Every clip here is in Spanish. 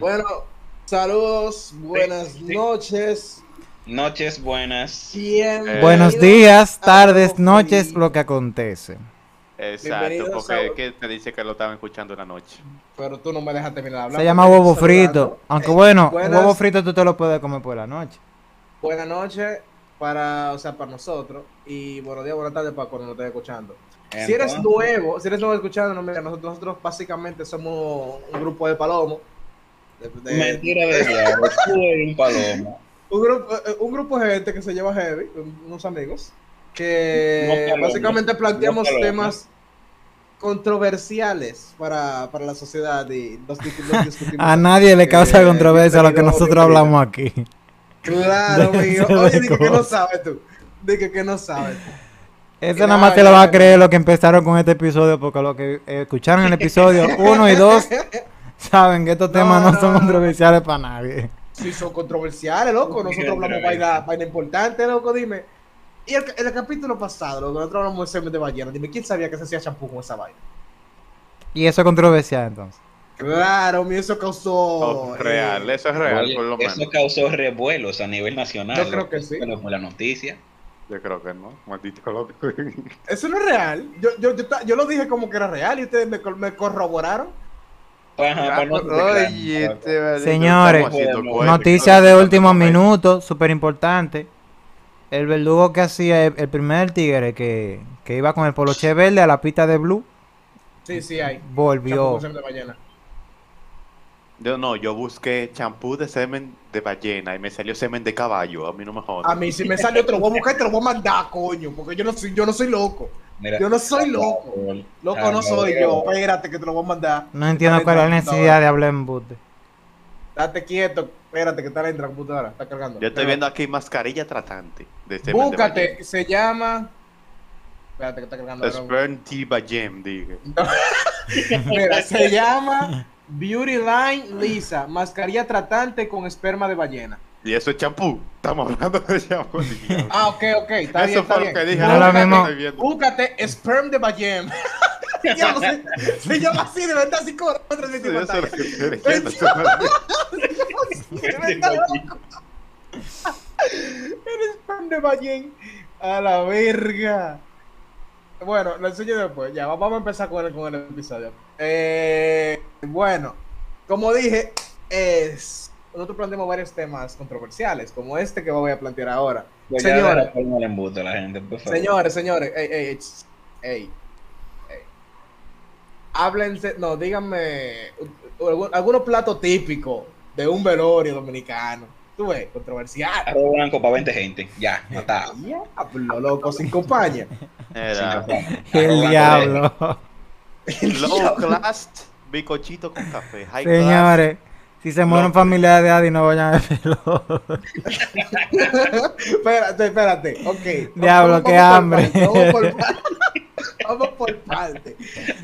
Bueno, saludos, buenas Sí, sí. noches. Noches buenas. Bienvenidos Buenos días, tardes, noches, lo que acontece. Exacto, porque a- ¿qué te dice que lo estaban escuchando en la noche? Pero tú no me dejas terminar de hablar. Se llama huevo frito. Aunque Eh, bueno, buenas- huevo frito tú te lo puedes comer por la noche. Buenas noches para, o sea, para nosotros. Y buenos días, buenas tardes para cuando nos estés escuchando. Si eres nuevo, si eres nuevo escuchando, no, mira, nosotros, nosotros básicamente somos un grupo de palomos. De- de- Mentira de diablo. Tú eres un palomo. un, grupo, eh, un grupo de gente que se lleva heavy, un- unos amigos, que No básicamente planteamos no temas controversiales para, para la sociedad y los, los. A nadie le causa Eh, controversia lo que nosotros hablamos aquí. Claro, mío. Déjense Oye, dije que no sabes tú. Dije que no sabes. Eso nada más te lo va a creer lo que empezaron con este episodio, porque lo que escucharon el episodio 1 y 2 saben que estos No, temas no, no, son no. controversiales para nadie. Sí, son controversiales, loco. Nosotros hablamos vaina, vaina importante, loco. Dime. Y el, el capítulo pasado, loco, nosotros hablamos de semen de ballena. Dime, ¿quién sabía que se hacía champú con esa vaina? Y eso es controversial entonces. Claro, mi eso causó. Oh, eh, real, eso es real, Oye, por lo menos. eso causó revuelos a nivel nacional. Yo creo que sí. Pero fue la noticia. Yo creo que no, maldito loco. Eso no es real. Yo, yo, yo, lo dije como que era real y ustedes me, me corroboraron. Ajá, pues no Oye, creas. este Señores, estamos haciendo Noticia cuentos. Noticia de último Momento. minuto, súper importante. El verdugo que hacía el, el primer tigre que, que iba con el poloche verde a la pista de blue, Sí, sí, hay. Volvió. con semen de ballena. Yo no, yo busqué champú de semen de ballena y me salió semen de caballo. A mí no me jodas. A mí, si me salió, te lo voy a buscar y te lo voy a mandar, coño. Porque yo no soy, yo no soy loco. Mira, Yo no soy loco. Loco no soy yo. Espérate que te lo voy a mandar. No entiendo cuál es la necesidad de hablar en bote. Date quieto. Espérate que está dentro de la computadora. Está cargando. Yo estoy viendo aquí mascarilla tratante de semen de Búscate. Se llama. Espérate que está cargando. Sperm Tea Bayem, dije. Mira, se llama Beauty Line Lisa. Mascarilla tratante con esperma de ballena. Y eso es champú. Estamos hablando de champú. Ah, ok, ok. Está bien, eso está fue lo bien. que dije. No, ahora lo mismo. Búscate Sperm de Ballena. Se, se llama así, de verdad, así como otra Sí, vez eso es lo que estoy diciendo, eso es- De verdad, loco. El Sperm de Ballena. A la verga. Bueno, lo enseño después. Ya, vamos a empezar con el, con el episodio. Eh, bueno, como dije, es, nosotros planteamos varios temas controversiales, como este que voy a plantear ahora. Pues Señores. la gente, por favor. Señores, señores, ey, ey, ey. Háblense, no, díganme algún- algunos platos típicos de un velorio dominicano. Tú ves, controversial. Arroz blanco para 20 gente. Ya, matado. Diablo, loco, sin compañía. Era El diablo. low class, bicochito con café. High class, Señores, si se mueren familiares de Adi, no vayan a verlo. espérate, espérate, ok. Diablo, Vamos qué por hambre. Vamos por parte. Vamos por parte.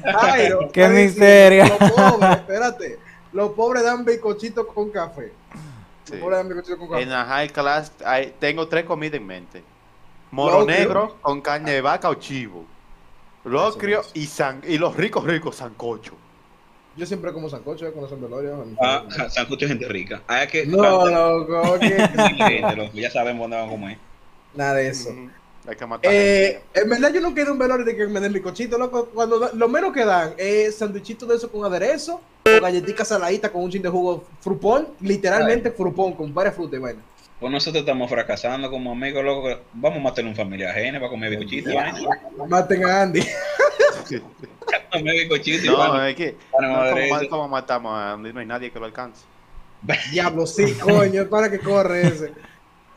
Jairo, Qué miseria. Los pobres, espérate. Los pobres dan bicochito con café. Sí. Los con. En la high class hay- tengo tres comidas en mente. Moro negro con carne de vaca o chivo. Locrio y, san, y los ricos ricos sancocho. Yo siempre como sancocho eh, cuando son velorios. Ah, sancocho de gente rica. Hay que. No, loco, que- gente, loco, Ya sabemos dónde vamos a comer. nada de eso. Hay que matar. Eh, en verdad yo no quiero un velorio de que me den bicochito, loco. Cuando lo menos que dan es sanduichito de eso con aderezo, o galletica saladita con un chin de jugo frupón, literalmente frupón, con varias frutas y vaina. Pues nosotros estamos fracasando como amigos, loco. Vamos a matarle a un familiar ajeno para comer vaina. Maten a Andy. Comer bicochito y no, es que Para no, ¿cómo, matamos a Andy? No hay nadie que lo alcance. Diablo, sí, coño, para que corre ese.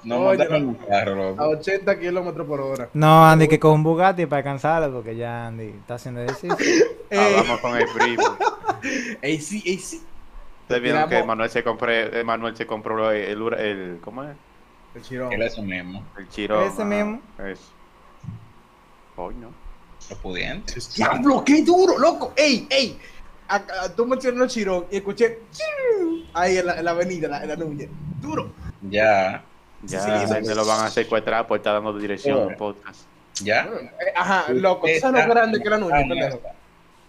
No en un carro, A loco. 80 kilómetros por hora. No, Andy, que con un Bugatti para cansarlo, porque ya Andy está haciendo ejercicio. Ey, Hablamos con el primo. ey, sí, ey, sí. Ustedes vieron que Manuel se compró, eh, Manuel se compró el, el, el ¿cómo es? El chirón. Era eso mismo. El chiro. Ese mismo. Eso. Hoy no. Los pudientes. Diablo, qué duro, loco. Ey, ey. Acá, tú mencionas el chirón y escuché ahí en la, en la avenida, en la, en la Núñez. Duro. Ya. Ya Sí, lo van a secuestrar por estar dando dirección Oh. al podcast. Ya. Eh, Ajá, loco. ¿Tú sabes lo grande que es la Núñez, Ah, pendejo?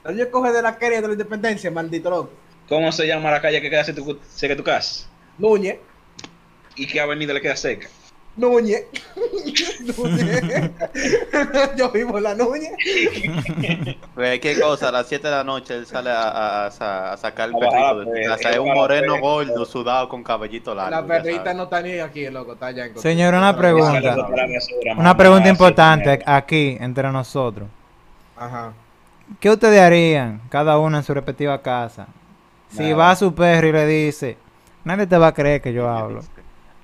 La Núñez coge de la quería de la independencia, maldito loco. ¿Cómo se llama la calle que queda cerca de tu- cerca de tu casa? Núñez, ¿Y qué avenida le queda cerca? Núñez. Núñez. Yo vivo en la Núñez. Pues, ¿Qué cosa? A las 7 de la noche él sale a, a- a sa- a sacar el A bajar perrito la de pe- su casa. Es un la moreno pe- gordo, sudado, con cabellito largo. La perrita no está ni aquí, loco, está allá en Señor, una pregunta. La Una pregunta importante aquí entre nosotros. Ajá. ¿Qué ustedes harían, cada uno en su respectiva casa? Si Nada. va a su perro y le dice, nadie te va a creer que yo hablo.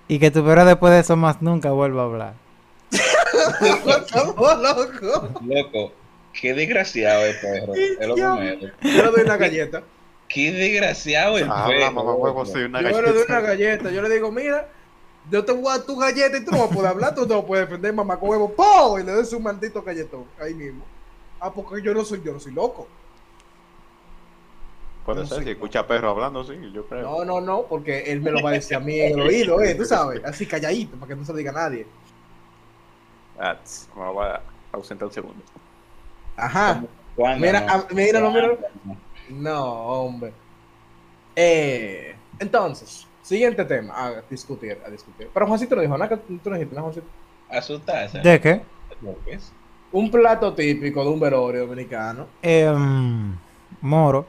Y que tu perro después de eso más nunca vuelva a hablar. Estamos. Loco, qué desgraciado el perro. Es lo primero. Yo le doy una galleta. Qué desgraciado el Habla, perro. mamá, huevo, soy una Yo le doy una galleta. Yo le digo, mira, yo te voy a dar tu galleta y tú no vas a poder hablar, tú no vas a poder defender, mamá, con huevo. ¡Pum! Y le doy su maldito galletón. Ahí mismo. Ah, porque yo no soy, yo no soy loco. Puede No ser, sé. si escucha perro hablando, sí, yo creo. No, no, no, porque él me lo va a decir a mí en el oído, eh, tú sabes. Así calladito, para que no se lo diga a nadie. Ah, me voy a ausentar un segundo. Ajá. ¿Cuándo Mira, no? ah, míralo, míralo. ¿Cuándo no? No, hombre. Eh, entonces, siguiente tema a discutir, a discutir. Pero Juancito no dijo nada, que tú no dijiste nada, Juancito. Asustarse. ¿De qué? Lo. Un plato típico de un velorio dominicano. Em, moro.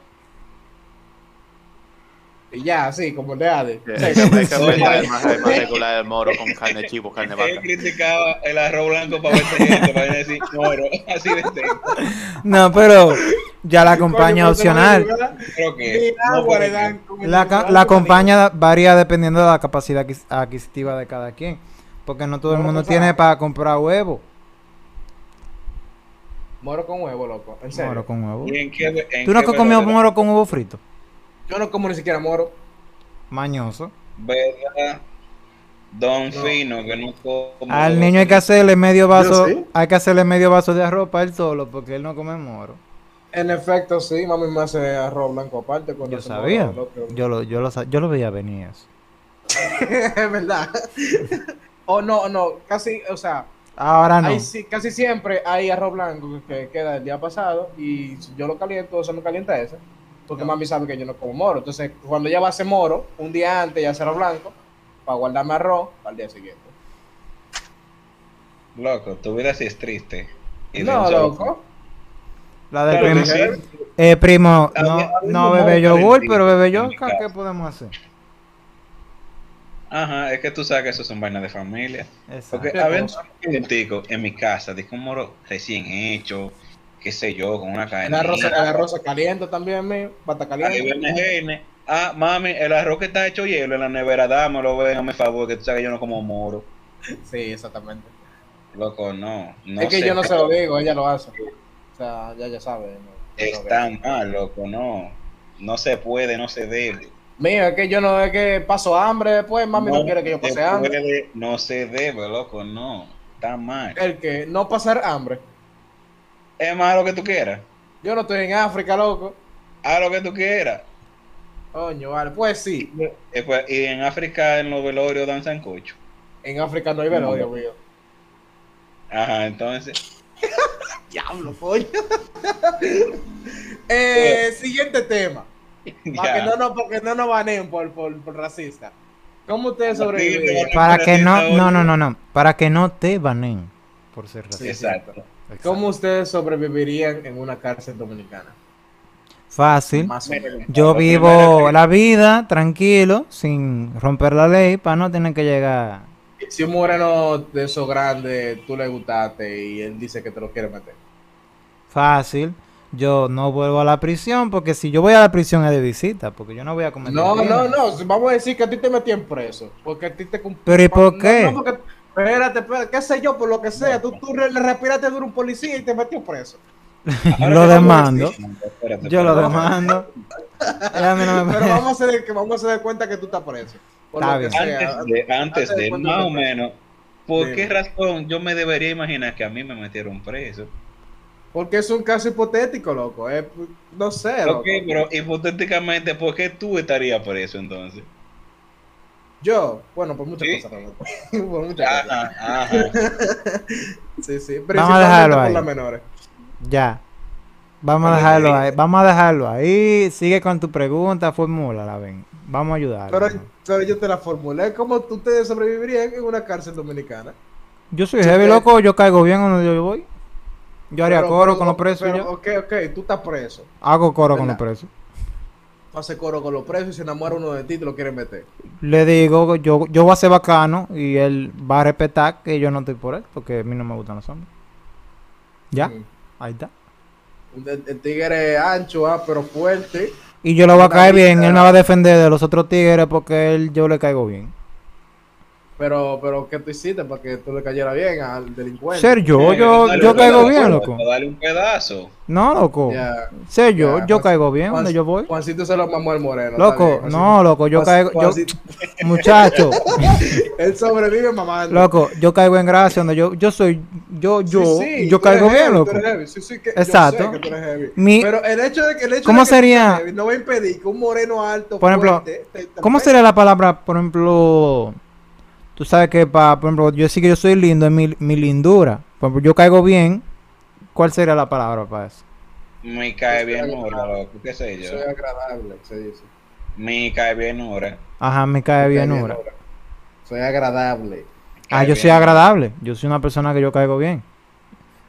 Y ya, así, como el de Ade. Sí, Hay que, hay más, regular el moro con carne chivo, carne Él vaca. criticaba el arroz blanco para gente, para decir moro, así de seco. No, pero ya la compañía opcional. Creo que. No, La, la compañía varía dependiendo de la capacidad adquis- adquisitiva de cada quien. Porque no todo el No, mundo tiene para comprar huevo. Moro con huevo, loco. En serio. Moro con huevo. ¿Y en qué, en ¿Tú nunca qué has comido moro con huevo frito? Yo no como ni siquiera moro. Mañoso. ¿Verdad? Don No. Fino, que no como. Al niño hay que hacerle medio vaso, sí. hay que hacerle medio vaso de arroz para él solo, porque él no come moro. En efecto, sí, mami me hace arroz blanco aparte. cuando Yo sabía. moro. Yo lo, yo lo, sa- yo lo veía venir eso. es verdad. o no, no, casi, o sea, Ahora no. hay sí- casi siempre hay arroz blanco que queda el día pasado y yo lo caliento, eso me calienta ese. Porque mami sabe que yo no como moro. Entonces, cuando ella va a hacer moro, un día antes ya arroz blanco, para guardarme arroz para el día siguiente. Loco, tu vida sí es triste. Y No, loco. La del primo. sí. Eh, primo, no, no un bebe yogur, pero bebe casa. ¿qué podemos hacer? Ajá, es que tú sabes que eso son vainas de familia. Exacto. Porque ¿Qué había un cosa? calentico en mi casa, de un moro recién hecho, qué sé yo, con una El cadena. arroz, el arroz se calienta también, mío. Bata Ahí caliente. Ah, mami, el arroz que está hecho hielo en la nevera, dámelo, véngame favor, que tú sabes que yo no como moro. Sí, exactamente. Loco, no. no es que yo no se lo digo, ella lo hace. O sea, ya ya sabe. ¿no? Está mal, loco, no. No se puede, no se debe. Mío, es que yo no, es que paso hambre después, mami no, quiere que yo se pase hambre. puede, No se debe, loco, no. Está mal. El que no pasar hambre. Es más lo que tú quieras. Yo no estoy en África, loco. Haz lo que tú quieras. Coño, vale. Pues sí, Eh, pues, Y en África, en los velorios, dan sancocho. en África no hay velorio, mío. Ajá, entonces. Diablo, coño. eh, siguiente tema. Para que no, no, porque no nos baneen por, por, por racista. ¿Cómo ustedes Sí, sobreviven? Para que no, no, no, no, no, para que no te banen por ser racista. Exacto. Exacto. ¿Cómo ustedes sobrevivirían en una cárcel dominicana? Fácil. Más o menos. Yo vivo la vida tranquilo, sin romper la ley, para no tener que llegar. Si un moreno de esos grandes, tú le gustaste y él dice que te lo quiere meter. Fácil. Yo no vuelvo a la prisión, porque si yo voy a la prisión es de visita, porque yo no voy a cometer No, no, no. Vamos a decir que a ti te metían preso. Porque a ti te Pero ¿y por No, qué? no, porque- espérate, espérate, qué sé yo, por lo que sea. Tú, tú le respiraste duro a un policía y te metió preso. Ahora lo demando. Espérate, Yo lo demando. No me- Pero vamos a hacer que vamos a hacer cuenta que tú estás preso. Por Está lo que bien. sea. Antes de, antes antes de de, cuando más o menos, ¿por qué razón yo me debería imaginar que a mí me metieron preso? Porque es un caso hipotético, loco. es- no sé, loco. Ok, pero hipotéticamente, ¿por qué tú estarías preso entonces? Yo, bueno, por muchas ¿Sí? cosas, realmente. por muchas cosas. Ajá, ajá. Sí, sí. Vamos a dejarlo por ahí. las menores. Ya. Vamos a dejarlo ahí. Vamos a dejarlo ahí. Sigue con tu pregunta, formúlala, ven. Vamos a ayudar. Pero, pero yo te la formulé. ¿Cómo tú ustedes sobrevivirían en una cárcel dominicana? Yo soy heavy, loco. Yo caigo bien donde yo voy. Yo haría Pero- coro pero- con los presos. pero, ya. Ok, ok, tú estás preso. Hago coro con los presos. Tú haces coro con los presos y se enamora uno de ti y te lo quieren meter. Le digo, yo, yo voy a ser bacano y él va a respetar que yo no estoy por él, porque a mí no me gustan los hombres. ¿Ya? Mm. Ahí está. El, el tigre ancho, ah, pero fuerte. Y yo lo voy a caer bien, él me va a defender de los otros tigres porque él, yo le caigo bien. Pero, pero, ¿qué tú hiciste para que tú le cayera bien al delincuente? Ser yo, yo, yo caigo bien, loco. Dale un pedazo. No, loco. Ya. Ser yo, Ya, yo Juan- caigo bien Juan- donde yo voy. Juancito se lo mamó al moreno. Loco, no, loco, yo Juan- caigo, yo, muchacho, Él sobrevive mamando. loco, yo caigo en gracia donde yo, yo soy, yo, yo, Sí, sí, yo caigo bien, heavy, loco. eres heavy. Sí, sí, que- yo Exacto. sé que tú eres heavy. Mi- Pero el hecho de que el hecho ¿Cómo de que tú sería- heavy no va a impedir que un moreno alto, Por ejemplo, fuerte, te- te ¿Cómo sería la palabra, por ejemplo, tú sabes que, pa, por ejemplo, yo sí que yo soy lindo en mi, mi lindura, por ejemplo, yo caigo bien, ¿cuál sería la palabra para eso? Me cae bien. Nora, loco. ¿Qué sé yo? Soy agradable, se dice. Me cae bien Nora. Ajá, me cae bien, Nora. Nora. Soy agradable. Ah, yo bien. soy agradable, yo soy una persona que yo caigo bien.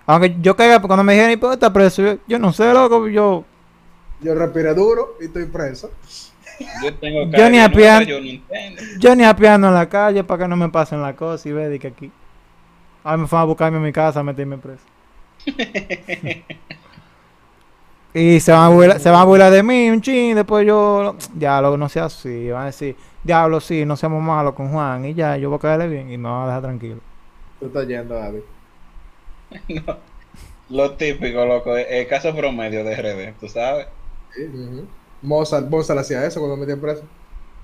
Aunque yo caiga, cuando me dijeron, ¿y por qué estás preso? Yo, yo no sé, loco, yo... Yo respiré duro y estoy preso. Yo tengo Yo ni bien a Nora, pian- Yo no entiendo. Yo ni apiando en la calle para que no me pasen la cosa y ve de que aquí. Ahora me fueron a buscarme a mi casa a meterme preso. y se van, a burlar, se van a burlar de mí un chin, después yo, diablo, no sea así, van a decir, diablo, sí, no seamos malos con Juan, y ya, yo voy a caerle bien y me van a dejar tranquilo. Tú estás yendo, David. No. Lo típico, loco. El caso promedio de RD, ¿tú sabes? Sí, ujú. Mozart, Mozart hacía eso cuando metía preso.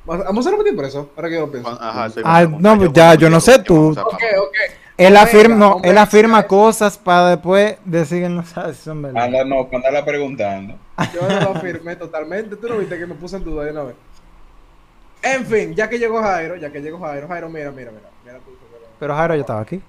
¿A Mozart lo metía preso? Ahora que yo lo pienso. Ajá, sí, Ah, no, pues yo ya, yo no sé tú. vamos a Ok, parar. ok. Él Omega, afirma, no, Omega, él afirma cosas para después decir que no sabe si son verdad. Anda, no, cuando andala preguntando. Yo no lo afirmé totalmente. Tú no viste que me puse en duda de una vez. En fin, ya que llegó Jairo, ya que llegó Jairo, Jairo, mira, mira, mira. mira tú, mira. Pero Jairo ya estaba aquí.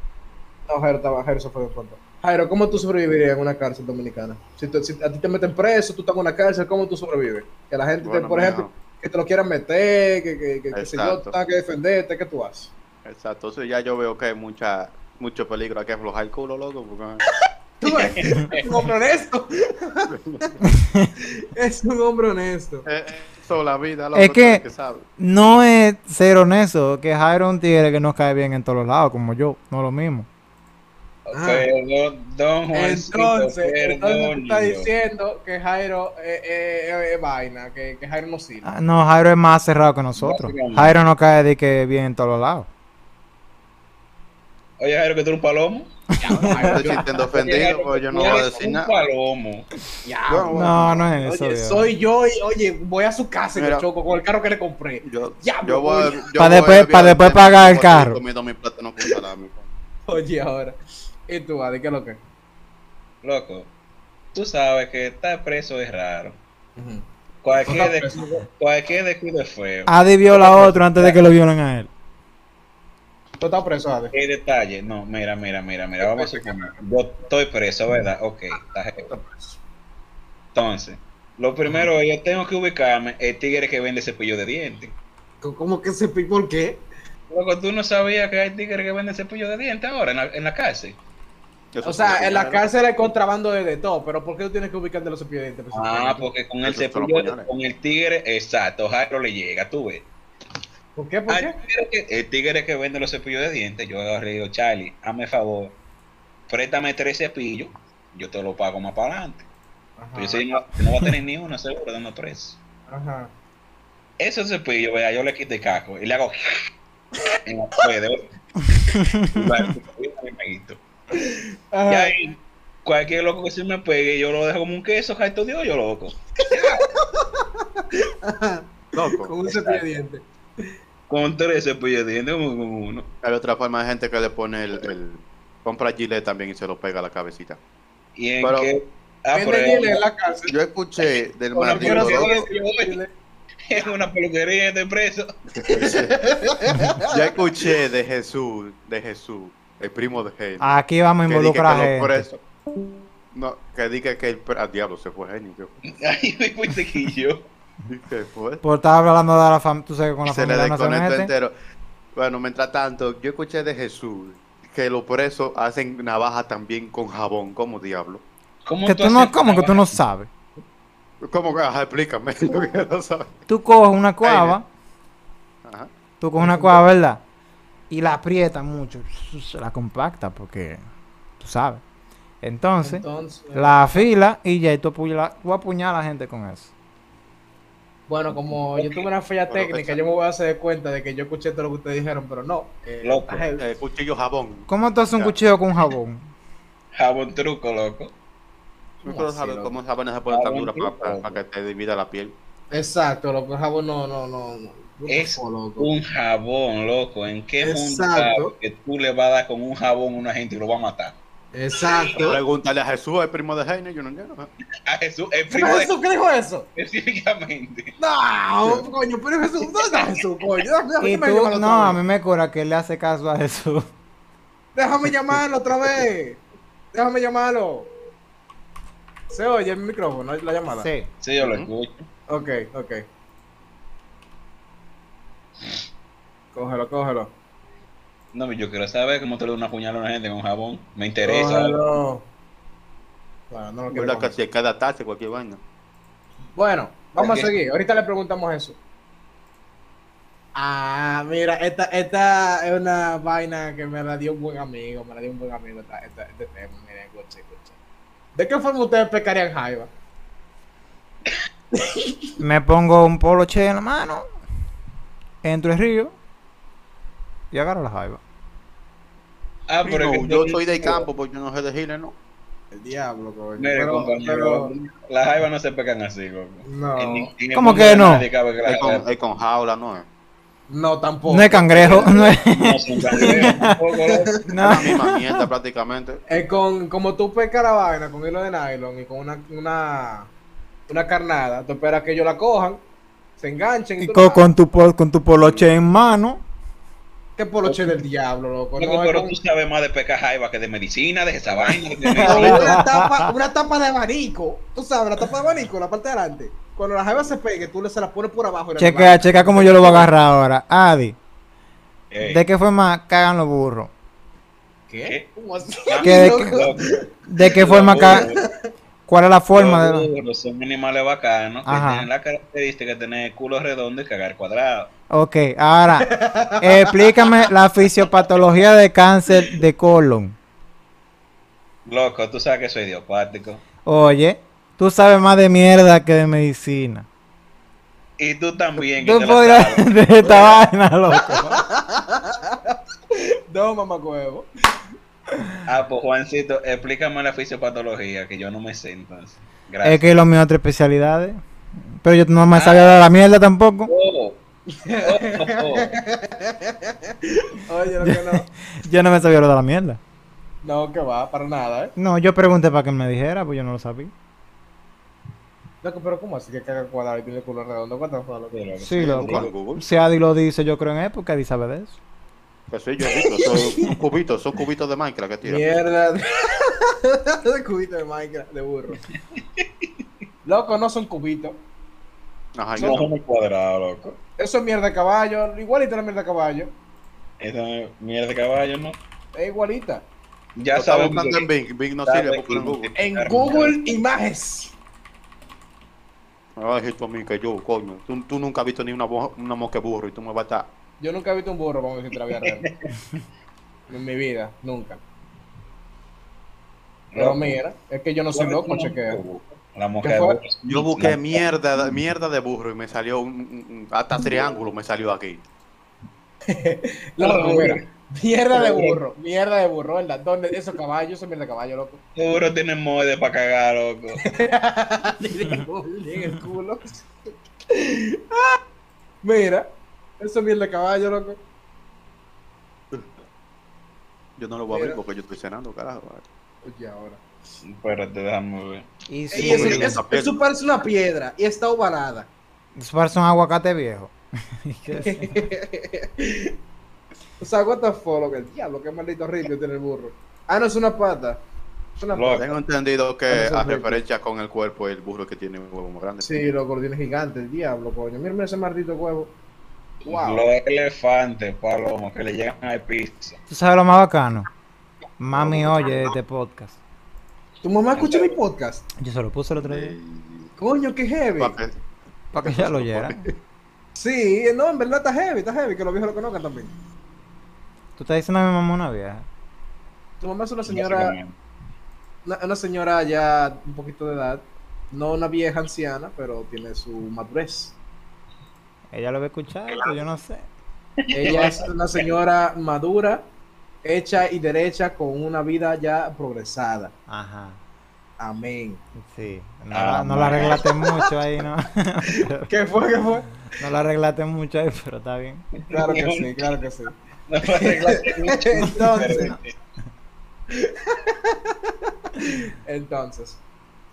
No, Jairo estaba, Jairo se fue de pronto. Jairo, ¿cómo tú sobrevivirías en una cárcel dominicana? Si, tú- si a ti te meten preso, tú estás en una cárcel, ¿cómo tú sobrevives? Que la gente, te- por ejemplo, que te lo quieran meter, que, que, que, que si yo tenga que defenderte, ¿qué tú haces? Exacto, entonces ya yo veo que hay mucha, mucho peligro aquí aflojar el culo, loco, porque... Tú ves, es un hombre honesto. es un hombre honesto. Eh, eh, Eso, la vida, Es que-. No es ser honesto, que Jairo es un tigre que nos cae bien en todos los lados, como yo, no lo mismo. Perdón, don Juancito, Entonces, entonces tú perdón. estás yo. diciendo que Jairo eh, eh, es vaina, que, que Jairo no sirve. Ah, No, Jairo es más cerrado que nosotros. Jairo no cae de que bien en todos los lados. Oye, Jairo, que tú eres un palomo. Estoy sintiendo ofendido, pues yo no voy a decir un nada. palomo. Ya, Yo- No, no es eso. Oye, soy yo y, oye, voy a su casa y Mira. me choco con el carro que le compré. Yo, Ya, yo voy. voy, yo Pa' voy después- a pa' después pagar el carro. comiendo mi plátano con salami. Oye, ahora. ¿Y tú, Adi, qué es lo que? Loco, tú sabes que estar preso es raro. Cualquier, descuido, cualquier descuido es feo. Adi viola a otro antes de que lo violen a él. ¿Tú estás preso, Adi? ¿Qué detalle? No, mira, mira, mira, mira, vamos a. Yo estoy preso, ¿verdad? Ok. Entonces, lo primero, yo tengo que ubicarme el tigre que vende cepillo de dientes. ¿Cómo que se ¿Por qué? Loco, tú no sabías que hay tigres que venden cepillo de dientes ahora en la, en la cárcel. O sea, en la cárcel hay contrabando de, de todo, pero ¿por qué tú tienes que ubicarte los cepillos de dientes? Ah, porque con el cepillo, con el tigre, exacto, Jairo le llega, tú ves. ¿Por qué? ¿Por qué? que- el tigre que vende los cepillos de dientes, yo agarré y digo, Charlie, hazme favor, préstame tres cepillos, yo te lo pago más para adelante. Ajá. Yo sé, no, no va a tener ni uno seguro, dame tres. Ajá. Ese cepillo, vea, yo le quito el casco y le hago en la puede. Y Ajá. ahí, cualquier loco que se me pegue, yo lo dejo como un queso, jaito de hoyo, loco. Loco. Con un cepillo de dientes. Con tres cepillos de dientes, como con uno. Hay otra forma de gente que le pone el, el compra gilet también y se lo pega a la cabecita. Y en Pero- que. Ah, hielo en la cárcel. Yo escuché del si- es una peluquería de preso. yo escuché de Jesús, de Jesús, el primo de Jesús. Aquí vamos a que di que involucrar los gente. No, que diga que el al diablo se fue genio. ¿qué fue? Ay, me cuente que yo. ¿Qué fue? Por estar hablando de la familia, tú sabes que con la se le familia no se desconectó entero. Bueno, mientras tanto, yo escuché de Jesús que los presos hacen navaja también con jabón, como diablo. ¿Cómo Que tú no, ¿Cómo que tú no sabes? ¿Cómo que? Ajá, explícame. lo que no sabes. Tú coges una cuava, Ajá. tú coges una cuava, ¿verdad? Y la aprietas mucho, se la compacta porque tú sabes. Entonces, Entonces, la afila y ya y tú, apuñala- tú apuñalas a la gente con eso. bueno, como yo tuve una falla técnica, yo me voy a hacer de cuenta de que yo escuché todo lo que ustedes dijeron, pero no. eh, Loco. Eh, cuchillo jabón. ¿Cómo tú haces un cuchillo con jabón? Jabón truco, loco. ¿Tú ¿Cómo no sabes loco? cómo saben esa puerta tan truco. para que te divida la piel? Exacto, loco, el jabón no, no, no. no. Es loco. un jabón, loco. ¿En qué mundo Exacto. que tú le vas a dar con un jabón a una gente y lo va a matar? Exacto. Pregúntale a Jesús, el primo de Jaime, yo no entiendo. A Jesús, el ¿Qué primo de Jesús? ¿Qué dijo eso? específicamente. No, coño, pero Jesús, ¿dónde está Jesús, coño? Déjame, Y tú, no, a mí me cura que él le hace caso a Jesús. Déjame llamarlo otra vez. Déjame llamarlo. Se oye el micrófono, la llamada. Sí. Sí, yo lo escucho. Ok, ok. Cógelo, cógelo. No, yo quiero saber cómo te le da una puñalada a una gente con jabón. Me interesa. Cógelo. Bueno, no lo quiero ¿Verdad que comer. si hay que adaptarse a cualquier vaina? Bueno, vamos a seguir. Ahorita le preguntamos eso. Ah, mira, esta, esta es una vaina que me la dio un buen amigo. Me la dio un buen amigo esta, esta- este tema. Miren, escuchen, escuchen. ¿De qué forma ustedes pescarían jaiba? Me pongo un polo che en la mano, entro el río y agarro la jaiba. Ah, pero es que yo soy de campo porque yo no sé de giles, ¿no? El diablo, coño. Mire, Pero, compañero, pero, las jaivas no se pecan así, loco. no, En ¿Cómo que no? Es con, es con jaula, ¿no es? no tampoco. No es cangrejo, no es. no son cangrejos tampoco, loco. Es No. la misma mierda prácticamente. Es con, como tú pescas la vaina con hilo de nylon y con una, una, una carnada, tú esperas que ellos la cojan, se enganchen. Y tú con, con tu, con tu poloche en mano. ¿Qué poloche del diablo, loco? Loco, No, es pero con- tú sabes más de pecar jaiba que de medicina, de esa vaina. de una, tapa, una tapa de abanico. Tú sabes, la tapa de abanico, la parte de adelante. Cuando la jaiba se pegue, tú le se la pones por abajo. y la Checa, checa cómo yo lo voy a agarrar ahora. Adi, ¿de qué forma cagan los burros? ¿Qué? ¿Qué? ¿Cómo así? ¿Qué de qué? ¿De qué forma cagan? ¿Cuál es la forma los de.? son animales bacanos que Ajá. tienen la característica de tener culo redondo y cagar cuadrado. Ok, ahora, explícame la fisiopatología de cáncer de colon. Loco, tú sabes que soy idiopático. Oye, tú sabes más de mierda que de medicina. Y tú también. Tú podrías de esta vaina, loco. No, mamacuevo. Ah, pues Juancito, explícame la fisiopatología, que yo no me sé entonces. Gracias. Es que lo mío es otra especialidades. Pero yo no me sabía de la mierda tampoco. Oh, oh, oh, Oye, lo que no. Yo no me sabía lo de la mierda. No, que va, para nada, ¿eh? No, yo pregunté para que me dijera, pues yo no lo sabía. Loco, pero ¿cómo así que caga cuadrado y tiene culo redondo? The fuck, loco? oh. Sí, loco. Si Adi lo dice, yo creo en época, Adi sabe de eso. Que sí, yo he visto. Son cubitos, son cubitos de Minecraft que tiran. Mierda. de cubito de Minecraft, de burro. Loco, no son cubitos. Ajá, No no. son muy cuadrados, loco. Eso es mierda de caballo. Igualita la mierda de caballo. Esa mierda de caballo, ¿no? Es igualita. Ya que- en Bing. Bing no sirve porque en Google. En Google Images. Ay, esto a mí que yo, coño. Tú, tú nunca has visto ni una, una mosca burro y tú me vas a estar. Yo nunca he visto un burro, vamos a decir, la vida real. En mi vida, nunca. Pero mira, es que yo no soy loco, chequea. La mujer burro. Yo busqué mierda, de- mierda de burro y me salió un, hasta triángulo me salió aquí. Loco, mira. Mierda de Burro. burro, mierda de burro, ¿verdad? ¿Dónde? Esos caballos, eso es mierda de caballo, loco. Los burros tienen moede para cagar, loco. En el culo. Ah, Mira, eso es mierda de caballo, loco. Yo no lo voy a ver Mira. porque yo estoy cenando, carajo. Oye, ahora. Espérate, déjame ver. Y si eso, eso- eso parece una piedra y está ovalada. eso parece un aguacate viejo. o sea, what the fuck, loco, el diablo, qué maldito ritmo tiene el burro. Ah, no, es una pata. Es una Loco. Tengo entendido que Vamos a referencia con el cuerpo el burro que tiene un huevo más grande. Sí, loco, lo tiene gigante, el diablo, coño. Mira, mira ese maldito huevo. Wow. Los elefantes, palomos, que le llegan al piso. ¿Tú sabes lo más bacano? Mami oye este podcast. ¿Tu mamá escucha mi podcast? Yo se lo puse el otro día. Coño, qué heavy. Pa' que- Para que ya lo oyera. Sí, no, en verdad está heavy, está heavy, que los viejos lo conozcan también. Tú estás diciendo a mi mamá una vieja. Tu mamá es una señora, una señora ya un poquito de edad, no una vieja anciana, pero tiene su madurez. Ella lo va a escuchar, pero yo no sé. Ella es una señora madura, hecha y derecha, con una vida ya progresada. Ajá. Amén. Sí. No, Ah, la- no la man. arreglaste mucho ahí, ¿no? ¿Qué fue? ¿Qué fue? No la arreglaste mucho ahí, pero está bien. Claro que sí, claro que sí. No arreglaste mucho. Entonces. Entonces,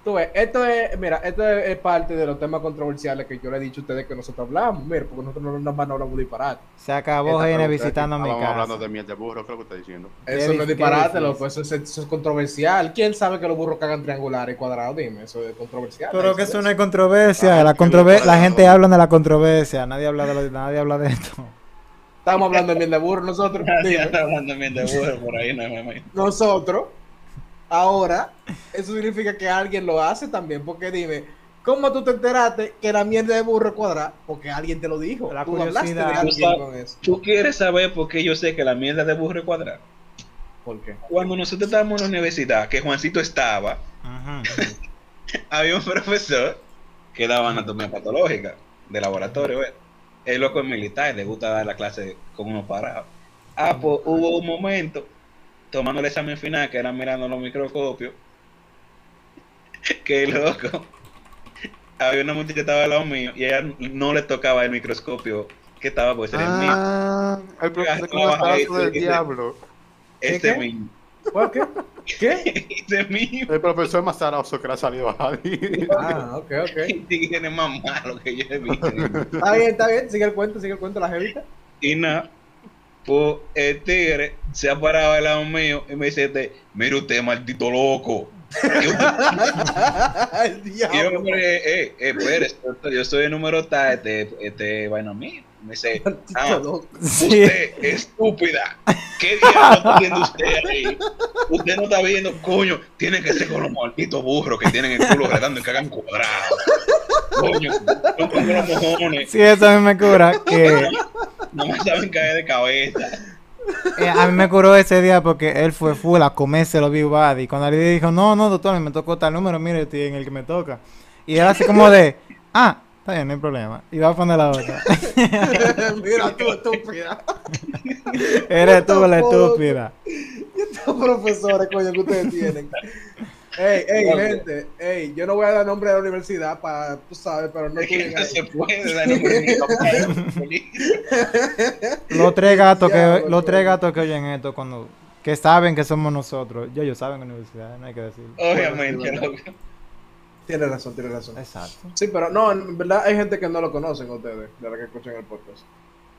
tú ves, esto es, mira, esto es, es parte de los temas controversiales que yo le he dicho a ustedes que nosotros hablamos, mira, porque nosotros no, no, no hablamos disparate. Se acabó Gene visitando mi Estábamos hablando casa. de miel de burro, creo que está diciendo. Eso no es disparate, loco, eso es, eso es controversial. ¿Quién sabe que los burros cagan triangulares y cuadrados? Dime, eso es controversial. Pero que Eso eso es- no es controversia. Ah, La, controver- la bueno. gente habla de la controversia. Nadie habla de, lo- nadie habla de esto. Estamos hablando de miel de burro nosotros. Está hablando bien de burro por ahí, no me nosotros, ahora, eso significa que alguien lo hace también, porque dime, ¿cómo tú te enteraste que la mierda de burro es cuadrada? Porque alguien te lo dijo. La tú hablaste de. Tú alguien con eso. ¿Tú quieres saber por qué yo sé que la mierda de burro es cuadrada? ¿Por qué? Cuando nosotros estábamos en la universidad, que Juancito estaba, Ajá. había un profesor que daba anatomía patológica de laboratorio. ¿ves? El loco es militar, le gusta dar la clase con unos parados. Ah, pues hubo un momento, tomando el examen final, que era mirando los microscopios, que loco, había una muchacha que estaba al lado mío y a ella no le tocaba el microscopio que estaba, pues era el mío. Ah, el profesor con del ese- diablo. Este qué? mismo. ¿Por qué? ¿Qué? Ese mismo. El profesor más zaroso que le ha salido a alguien. Ah, ok, ok. Tigre más malo que yo he visto. Está bien, está bien, sigue el cuento, sigue el cuento, la jevita. Y nada, pues el tigre se ha parado al lado mío y me dice, este, mire usted, maldito loco. Y yo, y hombre, eh, eh, espérese, yo soy el número tal, este, este vaina mío. Me dice, ah. Sí. usted, estúpida, ¿qué diablo está viendo usted ahí? Usted no está viendo, coño, tiene que ser con los malditos burros que tienen el culo redando y cagan cuadrado. Coño, son como los mojones, Sí, eso a mí me cura. Que no me saben caer de cabeza. eh, a mí me curó ese día porque él fue full a comerse los Big Bad. Y cuando le dijo, no, no, doctor, me tocó tal número, mire, estoy en el que me toca. Y él así como de, ah, está bien, no hay problema. Y va a poner la otra. Mira tú, estúpida. Eres tú la estúpida. Y estos profesores, coño, que ustedes tienen. Ey, ey, gente, ey, yo no voy a dar nombre de la universidad para, tú sabes, pero no Es que no se puede dar nombre. Los tres gatos que, los tres gatos que oyen esto cuando que saben que somos nosotros. Ya ellos saben en la universidad, no hay que decirlo. Obviamente, Bueno, loco. Tienes razón, tienes razón. Exacto. Sí, pero no, en verdad hay gente que no lo conocen ustedes, de la que escuchan el podcast.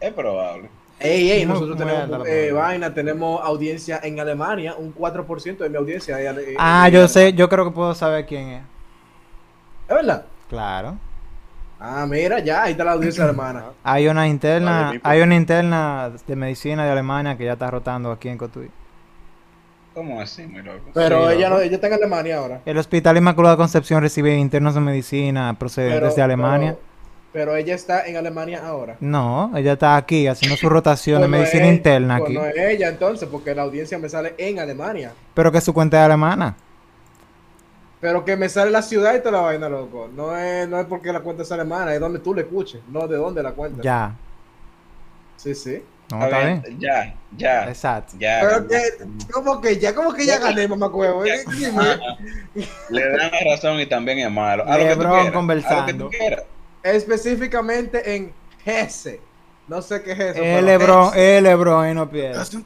Es probable. Ey, ey, nosotros tenemos eh, vaina, tenemos audiencia en Alemania, un 4% de mi audiencia. es ale- Ah, yo sé, yo creo que puedo saber quién es. ¿Es verdad? Claro. Ah, mira, ya, ahí está la audiencia alemana. Hay una interna, hay una interna de medicina de Alemania que ya está rotando aquí en Cotuí. ¿Cómo así, mi loco? Pero Sí, ella, loco. no, ella está en Alemania ahora. El Hospital Inmaculada Concepción recibe internos de medicina procedentes Pero, de Alemania. Pero, pero ella está en Alemania ahora. No, ella está aquí haciendo su rotación de Pues no medicina es- interna pues aquí. no es ella entonces, porque la audiencia me sale en Alemania. Pero que su cuenta es alemana. Pero que me sale la ciudad y toda la vaina, loco. No es, no es porque la cuenta es alemana, es donde tú le escuches, no de dónde la cuenta. Ya. Sí, sí. No, A está ver, bien. Ya, ya, Exacto. ya. Pero que, ¿cómo que ya? ¿Cómo que ya gané, mamá huevo? Dime. Le dan la razón y también es malo. A lo que tú Lebron. A conversando. lo que tú quieras. Específicamente en Hesse. No sé qué es eso. El pero Lebron, el Lebron y no pierde. Haz un.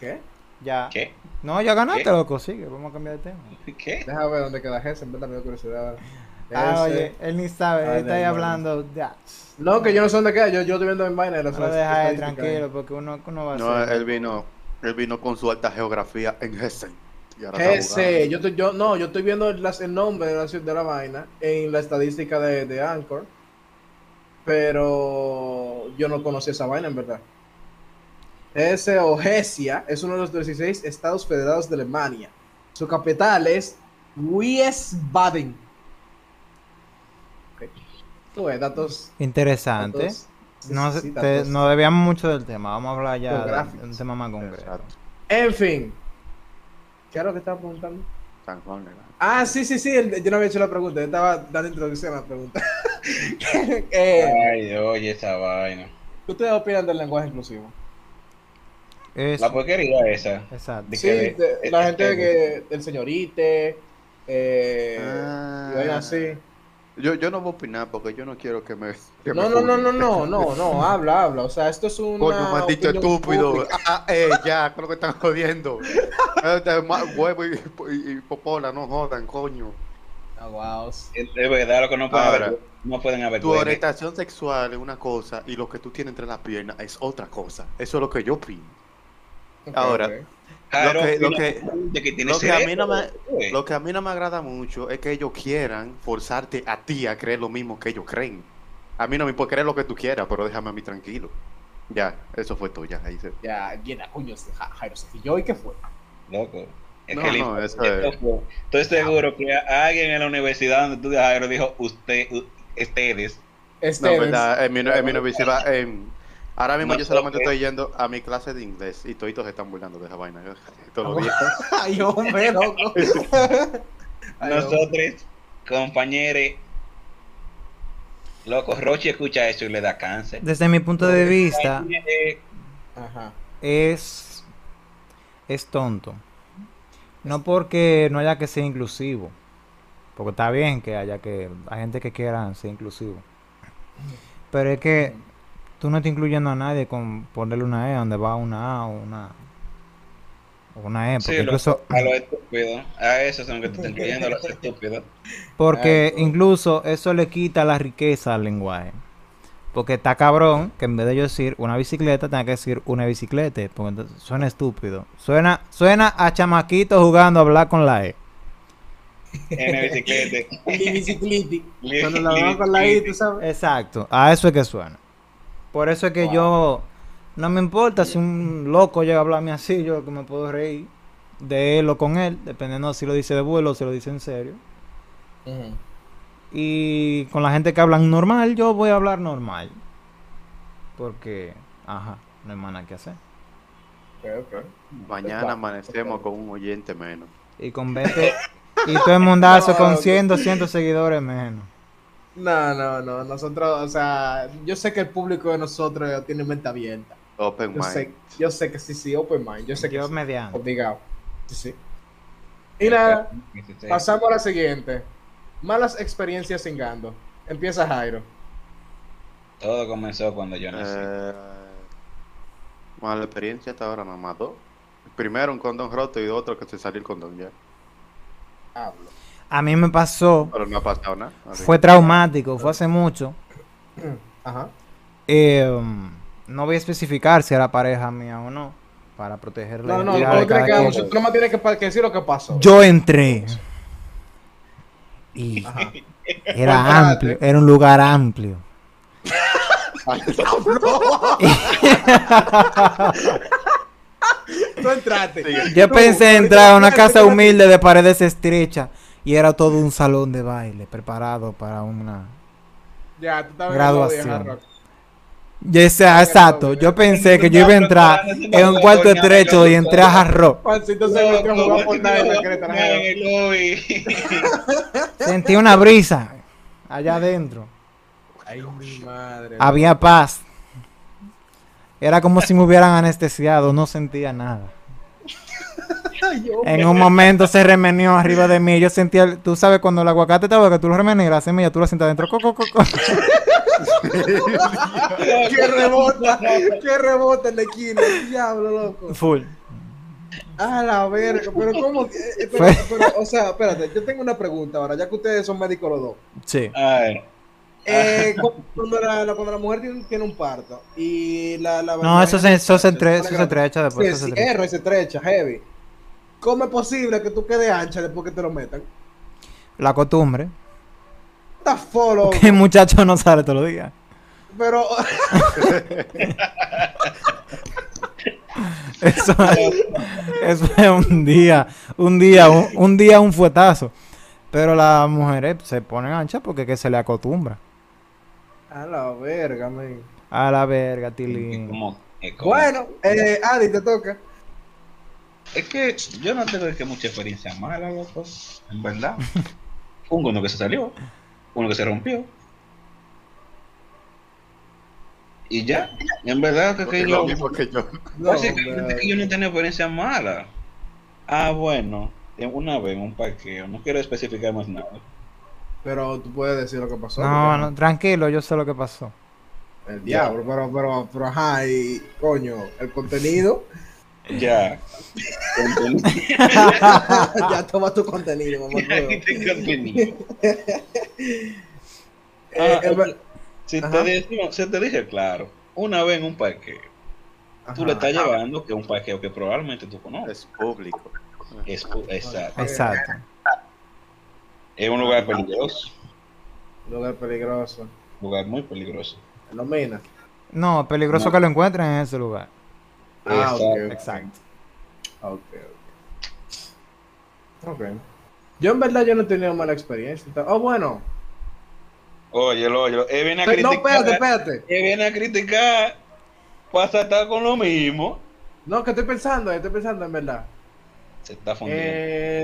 ¿Qué? Ya. ¿Qué? No, ya ganaste, ¿Qué? loco. Sigue, vamos a cambiar de tema. ¿Qué? Déjame ver dónde queda Hesse, en verdad me da curiosidad. Ah, oye, él ni sabe, él está ahí hablando. No, que yo no sé dónde queda, yo, yo estoy viendo en vaina de las No lo deja tranquilo porque uno, uno va a No, hacer. él vino, él vino con su alta geografía en Hessen. Ese, yo, estoy- yo, no, yo estoy viendo las- el nombre de la, ciudad- de la vaina en la estadística de, de Anchor, pero yo no conocí esa vaina en verdad. Ese o Hesia es uno de los 16 estados federados de Alemania. Su capital es Wiesbaden. Tú ves, datos. Interesante. datos- No, sí, sé, sí, te- datos. no debíamos mucho del tema. Vamos a hablar ya de, un tema más concreto. Exacto. En fin. ¿Qué era lo que estaba preguntando? San Juan. Ah, sí, sí, sí, el- yo no había hecho la pregunta, yo estaba dando introducción a la pregunta. eh, Ay, oye, esa vaina. ¿Qué ustedes opinan del lenguaje inclusivo? Es- La porquería esa. exacto. De Sí, que de- de- la de- gente de- que, del señorite, eh, Ah. y así. Yo, yo no voy a opinar porque yo no quiero que me. que No, me no, no, no, no, no, no, habla, habla. O sea, esto es una. Coño, maldito opinión estúpido. pública. Ah, eh, ya, creo que están jodiendo. De ma- Huevo y, y- y popola, no jodan, coño. Ah, wow. Es verdad, lo que no pueden Ahora, haber. No pueden haber. Tu orientación sexual es una cosa y lo que tú tienes entre las piernas es otra cosa. Eso es lo que yo opino. Ahora. Claro, lo que- lo que- lo que a mí cerebro, no me- güey. Lo que a mí no me agrada mucho es que ellos quieran forzarte a ti a creer lo mismo que ellos creen. A mí no me importa creer lo que tú quieras, pero déjame a mí tranquilo. Ya, eso fue todo, ya. Ahí se... Ya, viene a coño, este Ja- Jairo se filló, ¿y qué fue? Loco. Es No, que no, eso que es- Estoy seguro que alguien en la universidad donde tú Jairo dijo usted, ustedes. Este, No, verdad, en mi, en mi universidad, en- ahora mismo yo solamente estoy yendo a mi clase de inglés y toditos se están burlando de esa vaina. yo- Todos los días. Ay, hombre, loco. Ay. Nosotros, compañeros. Loco, Rochi escucha eso y le da cáncer. Desde mi punto de vista, Ajá. es, es tonto. No porque no haya que ser inclusivo. Porque está bien que haya que hay gente que quiera ser inclusivo. Pero es que tú no estás incluyendo a nadie con ponerle una E donde va una A o una o una E. Porque Sí, incluso, a los estúpidos. A eso son los que te están incluyendo a los estúpidos. porque Ay, incluso eso le quita la riqueza al lenguaje. Porque está cabrón que en vez de yo decir una bicicleta, tenga que decir una bicicleta. Porque entonces suena estúpido. Suena, suena a chamaquito jugando a hablar con la E. En la bicicleta. Mi bicicleta. Cuando la con la I, tú sabes. Exacto, a eso es que suena. Por eso es que Wow. yo no me importa si un loco llega a hablarme así, yo que me puedo reír de él o con él, dependiendo si lo dice de vuelo o si lo dice en serio. Y con la gente que hablan normal, yo voy a hablar normal. Porque, ajá, no hay más nada que hacer. Ok, ok. Mañana amanecemos con un oyente menos. Y con 20, y todo el mundazo No, con ok. 100, 200 seguidores menos. No, no, no. Nosotros, o sea, yo sé que el público de nosotros tiene mente abierta. Open Yo sé, mind. yo sé que sí, sí, open mind. Yo sé que Yo sí, mediante. obligado. Sí, sí. Y nada, pasamos a la siguiente. Malas experiencias cingando. Empieza Jairo. Todo comenzó cuando yo nací. Eh, mala experiencia hasta ahora, nada más dos. Primero un condón roto y otro que se salió el condón ya. Hablo. A mí me pasó, Pero no ha pasado nada. así fue traumático, fue hace mucho. Ajá. Eh, um, no voy a especificar si era pareja mía o no, para proteger la No, no, no, que, tú nomás tienes que, decir lo que pasó. Yo entré y Ajá. era amplio, era un lugar amplio. Tú entraste. Yo pensé entrar a una casa humilde de paredes estrechas y era todo un salón de baile preparado para una... Ya, tú estabas Graduación. Ya sea, exacto, yo pensé que yo iba a entrar en un cuarto estrecho y entré a jarro. Sentí una brisa allá adentro. Ay, mi madre. Había paz. Era como si me hubieran anestesiado, no sentía nada. En un momento se remenió arriba de mí. Yo sentía, el- tú sabes, cuando el aguacate estaba que tú lo remenes y la semilla tú la sientas adentro. Co, co, co, co. que rebota, que rebota en la esquina, diablo, loco. Full. Ah, la verga, pero ¿cómo? que- eh, pero- pero, o sea, espérate, yo tengo una pregunta ahora, ya que ustedes son médicos los dos. Sí. Ay, Eh, cu- cuando, la, la- cuando la mujer tiene, tiene un parto y la... la No, eso se, eso se, entre eso se estrecha después. Sí, eso se sí, estrecha. R se estrecha, heavy. ¿Cómo es posible que tú quedes ancha después que te lo metan? La costumbre. Loco? Que el muchacho no sale todos los días. Pero, Eso, eso es un día, un día, un, un día un fuetazo. Pero las mujeres se ponen anchas porque que se le acostumbra. a la verga, man. A la verga, Es Tilín. como- es como- Bueno, eh, Adi, te toca. Es que yo no tengo que mucha experiencia mala, loco. En verdad. Fue uno que se salió, uno que se rompió. Y ya, en verdad que, que es yo, lo mismo que yo. No, básicamente que yo no tenía experiencia mala. Ah, bueno, en una vez en un parqueo, no quiero especificar más nada. Pero tú puedes decir lo que pasó. No, porque- no, tranquilo, yo sé lo que pasó. El diablo, pero, pero, pero, ajá, y coño, el contenido. Ya. Ya toma tu contenido, mamá. Aquí te contenido. Eh, Ah, Si te, si dije claro, una vez en un parqueo, tú le ajá. estás llevando que es un parqueo que probablemente tú conoces. Es público. Es, exacto. Exacto. Es un lugar peligroso. Lugar peligroso. Un lugar muy peligroso. En los minas. No, peligroso No. que lo encuentren en ese lugar. Ah, ok, Exacto. ok. Exacto. Ok, ok. Ok. Yo en verdad yo no he tenido mala experiencia. Oh, bueno. Óyelo, óyelo. Él viene a No, criticar. espérate, espérate. Él viene a criticar. Pasa a estar con lo mismo. No, que estoy pensando, estoy pensando en verdad. Se está fundiendo.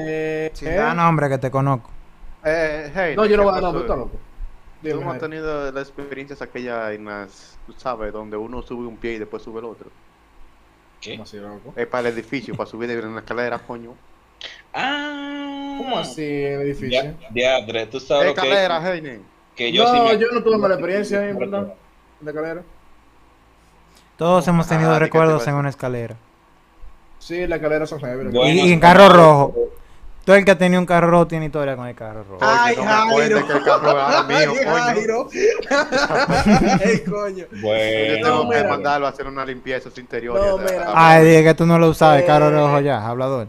Eh, Si eh, da nombre que te conozco. Eh, hey, No, yo no ¿qué voy a dar nombre, está loco. Tú Dime, no has Jairo. tenido las experiencias aquellas en las, tú sabes, donde uno sube un pie y después sube el otro. ¿Qué? ¿Cómo así, loco? Es para el edificio, para subir de una escalera, coño. Ah. ¿Cómo así en edificio? Ya, diadre, tú sabes lo que, Escalera, Heine. que yo no, sí me- yo no tuve mala experiencia ahí, en verdad. En la escalera. Todos hemos tenido Ah, ¿de qué te recuerdos en una escalera. Sí, la escalera son heavy. Bueno, Y, y en carro rojo. Todo el que tenía un carro rojo tiene historia con el carro rojo. Ay, no Jairo. que el carro era mío, Ay, coño. Jairo. Ay, coño. Yo Bueno, tengo No, que mandarlo a hacer una limpieza a su interior. No, Ay, dije que tú no lo usabas, el carro Eh, rojo ya, hablador.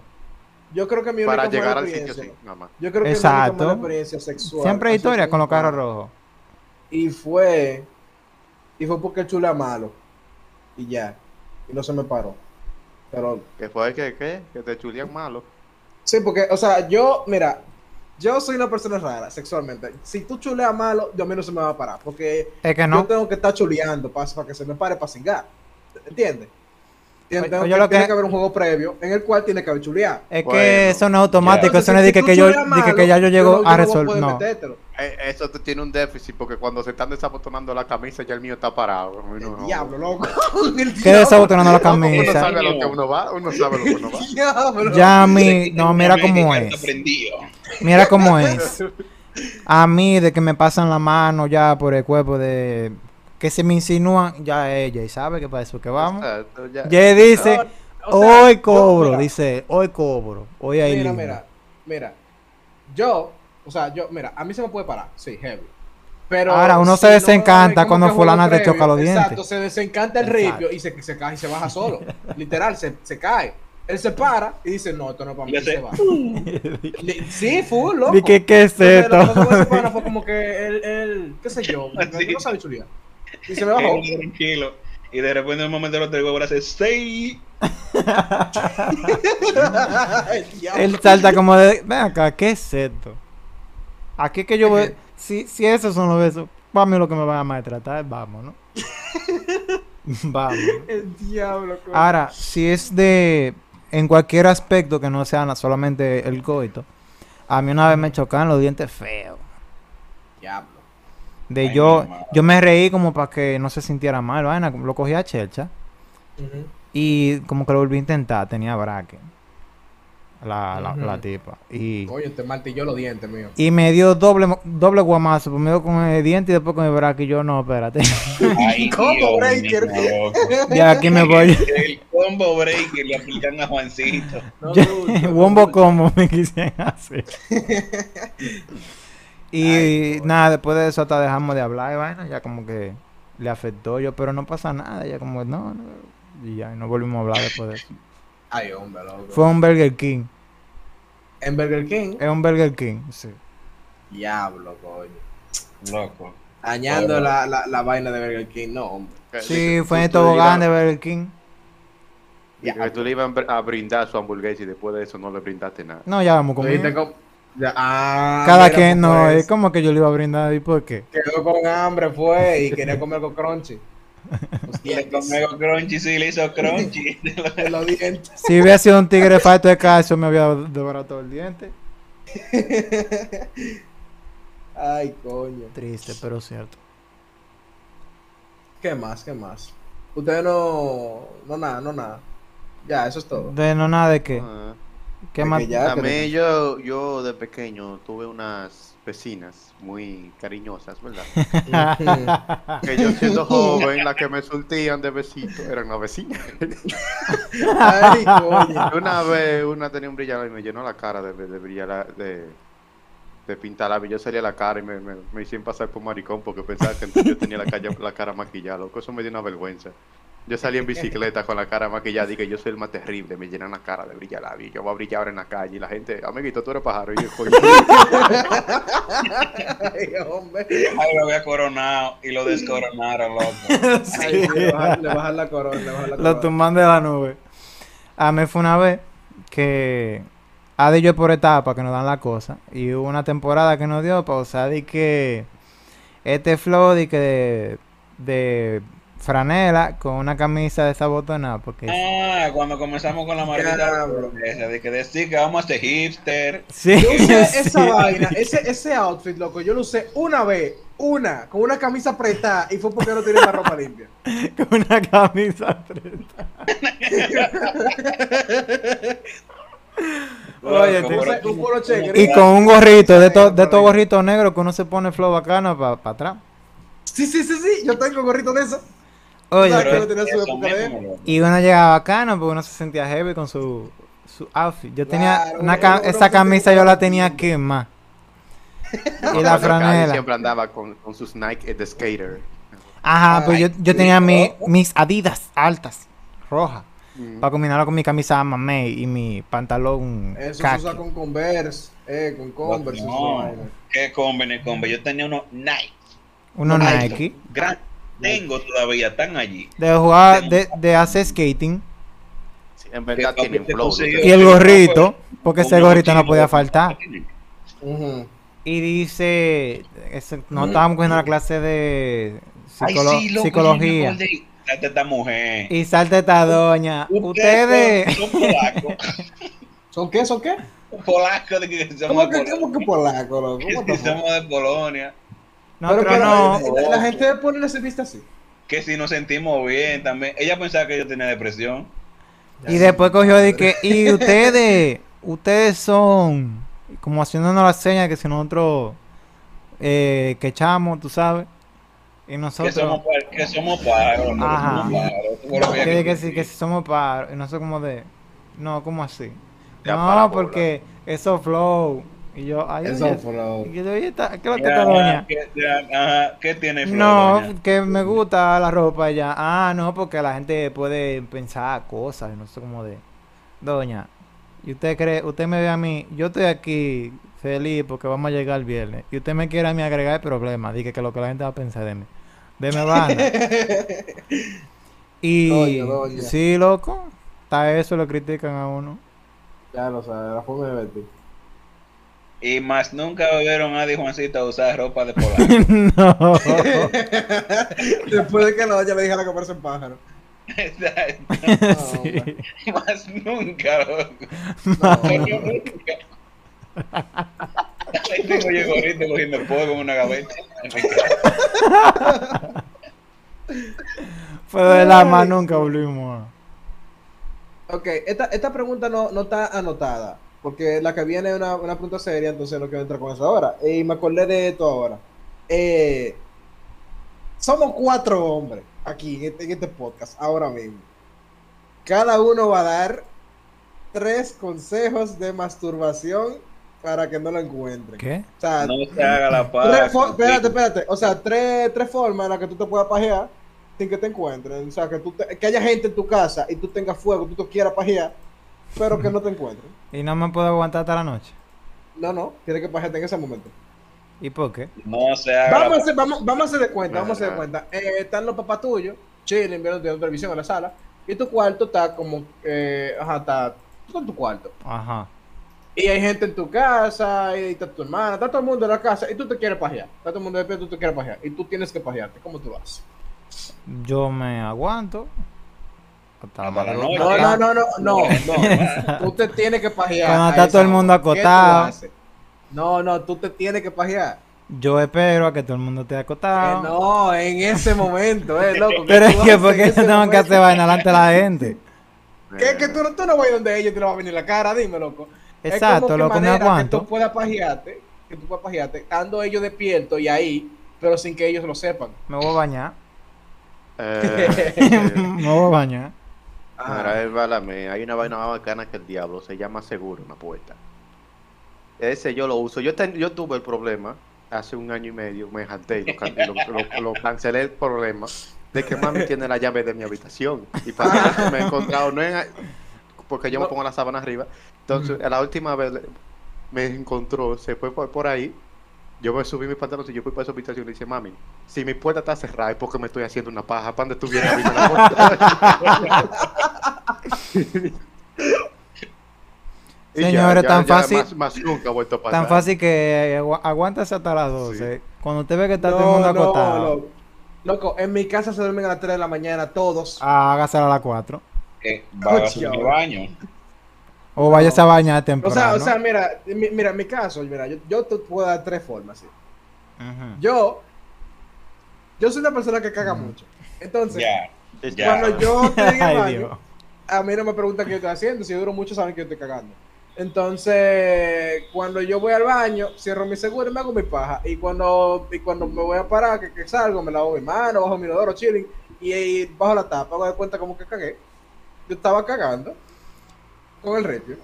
Yo creo que mi única para llegar al sitio, sí, nada más. Yo creo que mi Exacto. única mala experiencia sexual. Siempre hay ha historia con los carros carro. rojos. Y fue. Y fue porque el chula malo. Y ya. Y no se me paró. Pero. Que fue que, ¿qué? Que te chulían malo. Sí, porque, o sea, yo, mira. Yo soy una persona rara sexualmente. Si tú chuleas malo, yo a mí no se me va a parar. Porque Es que yo tengo que estar chuleando para, para que se me pare para cingar. ¿Entiendes? Oye, que- lo tiene que- que haber un juego previo en el cual tiene que haber chuleado. Es Bueno. que eso no es automático, eso no es de que, Si que yo, de que, que malo, ya yo llego a resolver. No. Eh, Eso tiene un déficit porque cuando se están desabotonando la camisa ya el mío está parado. No-. Diablo, loco. El ¿Qué desabotonando la Uno camisa? sabe lo que uno va, uno sabe lo que uno va. Diablo. Ya a mí, no, mira cómo es. Mira cómo es. A mí, de que me pasan la mano ya por el cuerpo de. Que se me insinúan, ya ella, y sabe que para eso que vamos. Exacto, ya. Ya dice, O sea, hoy yo, cobro, mira, dice, hoy cobro, hoy hay Mira, mira, mira. Yo, o sea, yo, mira, a mí se me puede parar, sí, heavy. Pero Ahora, uno se desencanta cuando fulana te choca los dientes. Exacto, se desencanta el ripio y se, se cae y se baja solo. Literal, se, se cae. Él se para y dice, no, esto no es para mí, y se va. Sí, full, loco. ¿Y qué, qué es Entonces, lo que esto? fue como que él, él, qué sé yo, no sabe chulear. Y se me bajó. Tranquilo. Y de repente en un momento lo traigo ahora hace seis. El diablo. Él salta como de, ven acá, ¿qué es esto? Aquí que yo voy, si, si esos son los besos, para mí lo que me van a maltratar, vamos, ¿no? vamos. El diablo, coño. Ahora, si es de, en cualquier aspecto que no sea solamente el coito, a mí una vez me chocaban los dientes feos. Diablo. De Ay, yo, yo me reí como para que no se sintiera mal, vaina, lo cogí a chelcha y como que lo volví a intentar, tenía braque. La, la, tipa. Y, Coño, te martilló los dientes, mío. y me dio doble, doble guamazo, primero con el diente y después con el braque. Y yo, no, espérate. Ay, Combo Dios breaker. De aquí me voy. El combo breaker le aplican a Juancito. No, Yo- dude, no, Wombo como me quisieran hacer. Y nada, después de eso hasta dejamos de hablar y vaina, ya como que le afectó yo, pero no pasa nada, ya como no, no y ya no volvimos a hablar después de eso. Ay, hombre, loco. Fue un Burger King. En Burger King. Es un Burger King, sí. Diablo, coño. Loco. Dañando la, la, la vaina de Burger King, no, hombre. Sí, fue en el tobogán de Burger King. y que tú le ibas a brindar su hamburguesa y después de eso no le brindaste nada. No, ya vamos comiendo. Ya, ah, Cada mira, quien, no, pues, es como que yo le iba a brindar, ¿y por qué? Quedó con hambre, fue, y quería comer con crunchy. Los Y le dientes. comió crunchy, sí, le hizo crunchy. En los dientes. Si hubiera sido un tigre falto de calcio, me había devorado todo el diente. Ay, coño. Triste, pero cierto. ¿Qué más? ¿Qué más? Ustedes no. No nada, no nada. Ya, eso es todo. De no nada de qué. Ah. ¿Qué más? mí yo, yo de pequeño tuve unas vecinas muy cariñosas, ¿verdad? Que yo siendo joven, las que me surtían de besitos eran las vecinas. Ay, coño. Una vez una tenía un brillador y me llenó la cara de, de brillar de, de pintar. Yo salía a la cara y me, me, me hicieron pasar por maricón porque pensaba que yo tenía la, calle, la cara maquillada. Loco, eso me dio una vergüenza. Yo salí en bicicleta con la cara maquillada y que yo soy el más terrible, me llenan la cara de brillar lápiz. Yo voy a brillar ahora en la calle y la gente, amiguito, tú eres pájaro. Y yo, coño, Ay, hombre. Ay, lo había coronado y lo descoronaron, loco. Ay, sí, le bajan, le bajan la corona, le bajan la Lo corona. tumban de la nube. A mí fue una vez que ha de yo por etapa que nos dan la cosa. Y hubo una temporada que nos dio pausa de que este flow de que de, de franela con una camisa desabotonada. Porque Ah, cuando comenzamos con la maldita de que decir que vamos a ser hipster. sí, Yo usé sí, esa vaina, ese, ese outfit, loco, yo lo usé una vez, una, con una camisa apretada y fue porque no tenía la ropa limpia. con una camisa apretada. Oye, Y con un gorrito, de estos de estos gorritos negros que uno se pone flow bacano para atrás. Sí, sí, sí, sí, yo tengo gorrito de eso. Oye, que- no su época de. Y uno llegaba bacano porque uno se sentía heavy con su, su outfit. Yo tenía Claro, una uno- ca- uno esa camisa yo la tenía quemada. y la franela. siempre andaba con, con sus Nike de skater. Ajá, pues yo, yo tenía mi, mis adidas altas, rojas. Mm. Para combinarlo con mi camisa mamey y mi pantalón Eso se usa con Converse, eh, con Converse. No, vaina. qué conven, conven. Yo tenía unos Nike. Unos Nike. Gran, tengo todavía, están allí. De jugar, de, de hacer skating. Sí, en verdad Que tienen flow. Y el gorrito, porque ese gorrito no podía faltar. Y dice, no estábamos cogiendo la clase de Ay, psicolo- sí, loco, psicología. Date esta mujer. Y salta esta doña. Ustedes. son, son polacos. ¿Son qué? ¿Son qué? polacos de que somos, ¿Cómo que, polacos. cómo que ¿Cómo somos de Polonia. Nosotros Pero que no. la, la gente de Polonia se viste así. Que si nos sentimos bien también. Ella pensaba que yo tenía depresión. Y después cogió de que, y ustedes, ustedes son, como haciéndonos la seña que si nosotros eh, que echamos, tú sabes. Y Que nosotros, somos, par- que somos paros. ¿no? Ajá. Somos paros. Que, que, quiso si, que si somos paros, y nosotros como de, no, como así. Ya no, porque eso flow. Y yo, ay, Eso oye, fue lo- y yo, oye, esta- ¿qué lo que doña? ¿qué, ya, ajá, ¿qué tiene No, doña? que me gusta la ropa ya. Ah, no, porque la gente puede pensar cosas, no sé cómo de. Doña, y usted cree, usted me ve a mí, yo estoy aquí feliz porque vamos a llegar el viernes. Y usted me quiere a mí agregar el problema, dije que lo que la gente va a pensar de mí. Deme banda. y Doña, doña. sí, loco, está eso, lo critican a uno. Ya lo sabes, la forma de vestir. Y más nunca vieron a Adi Juancito a usar ropa de polaco. no. Después de que la doña le dijera comerse un pájaro. Exacto. No, sí. hombre. más nunca, loco. No, nunca. Ahí tengo yo gorrito cogiendo polvo en una gaveta. Fue de la más nunca volvimos. Ok, esta, esta pregunta no, no está anotada. Porque la que viene es una, una pregunta seria, entonces no quiero entrar con eso ahora. Y me acordé de esto ahora. Eh, somos cuatro hombres aquí en este, en este podcast, ahora mismo. Cada uno va a dar tres consejos de masturbación para que no lo encuentren. ¿Qué? O sea, No se haga la paz. espérate, espérate. O sea, tres, tres formas en las que tú te puedas pajear sin que te encuentren. O sea, que, tú te- que haya gente en tu casa y tú tengas fuego, tú te quieras pajear pero que no te encuentren. Y no me puedo aguantar hasta la noche. No, no, tienes que pajearte en ese momento. ¿Y por qué? No se haga. Vamos a hacer, vamos, vamos a hacer de cuenta, vamos a hacer de Ajá. cuenta. Eh, están los papás tuyos, chilling, viendo televisión en la sala, y tu cuarto está como, eh, ajá, está, tú estás en tu cuarto. Ajá. Y hay gente en tu casa, y está tu hermana, está todo el mundo en la casa, y tú te quieres pajear. Está todo el mundo despierto, tú te quieres pajear. Y tú tienes que pajearte. ¿Cómo tú lo haces? Yo me aguanto. Hasta la Hasta la madrugada. No, no, no, no, no, no. tú te tienes que pajear. Cuando está todo el mundo. ¿Qué haces? No, no, tú te tienes que pajear. Yo espero a que todo el mundo esté Que acostado. no, en ese momento, eh, loco. ¿qué Pero es que porque en yo tengo que momento? hacer vaina delante de la gente. ¿Qué, que tú, no- tú no vas donde ellos te le va a venir la cara, dime, loco. Es Exacto, como que loco, me aguanto. Que tú puedas pajearte, que tú puedas pajearte, estando ellos despiertos y ahí, pero sin que ellos lo sepan. Me voy a bañar. Eh, me voy a bañar. Válame, hay una vaina más bacana que el diablo, se llama seguro una puerta. Ese yo lo uso. Yo, ten- yo tuve el problema hace un año y medio, me jalté y lo, can- y lo- lo- lo cancelé el problema de que mami tiene la llave de mi habitación. Y para que me he encontrado, no en- porque yo me pongo la sábana arriba. Entonces, la última vez me encontró, se fue por, por ahí. Yo me subí mis pantalones y yo fui para su habitación y le dije, mami, si mi puerta está cerrada es porque me estoy haciendo una paja. ¿Para dónde tú vienes a abrirme la puerta? Señores, tan fácil- Más, más nunca ha vuelto a pasar. Tan fácil que agu- aguántase hasta las 12. Cuando usted ve que está todo el No, mundo no, acostado, loco. En mi casa se duermen a las 3 de la mañana todos. ah, hágasela a las 4. Eh, va a baño. O váyase a bañar O temprano. sea, o sea, mira, mi- mira, en mi caso, mira, yo, yo te puedo dar tres formas. Yo, yo soy una persona que caga mucho. Entonces, cuando yo estoy en el baño, a mí no me preguntan qué yo estoy haciendo. Si yo duro mucho, saben que yo estoy cagando. Entonces, cuando yo voy al baño, cierro mi seguro y me hago mi paja. Y cuando, y cuando me voy a parar, que, que salgo, me lavo mi mano, bajo mi inodoro, chilling, y, y bajo la tapa, me doy cuenta como que cagué. Yo estaba cagando con el ripio.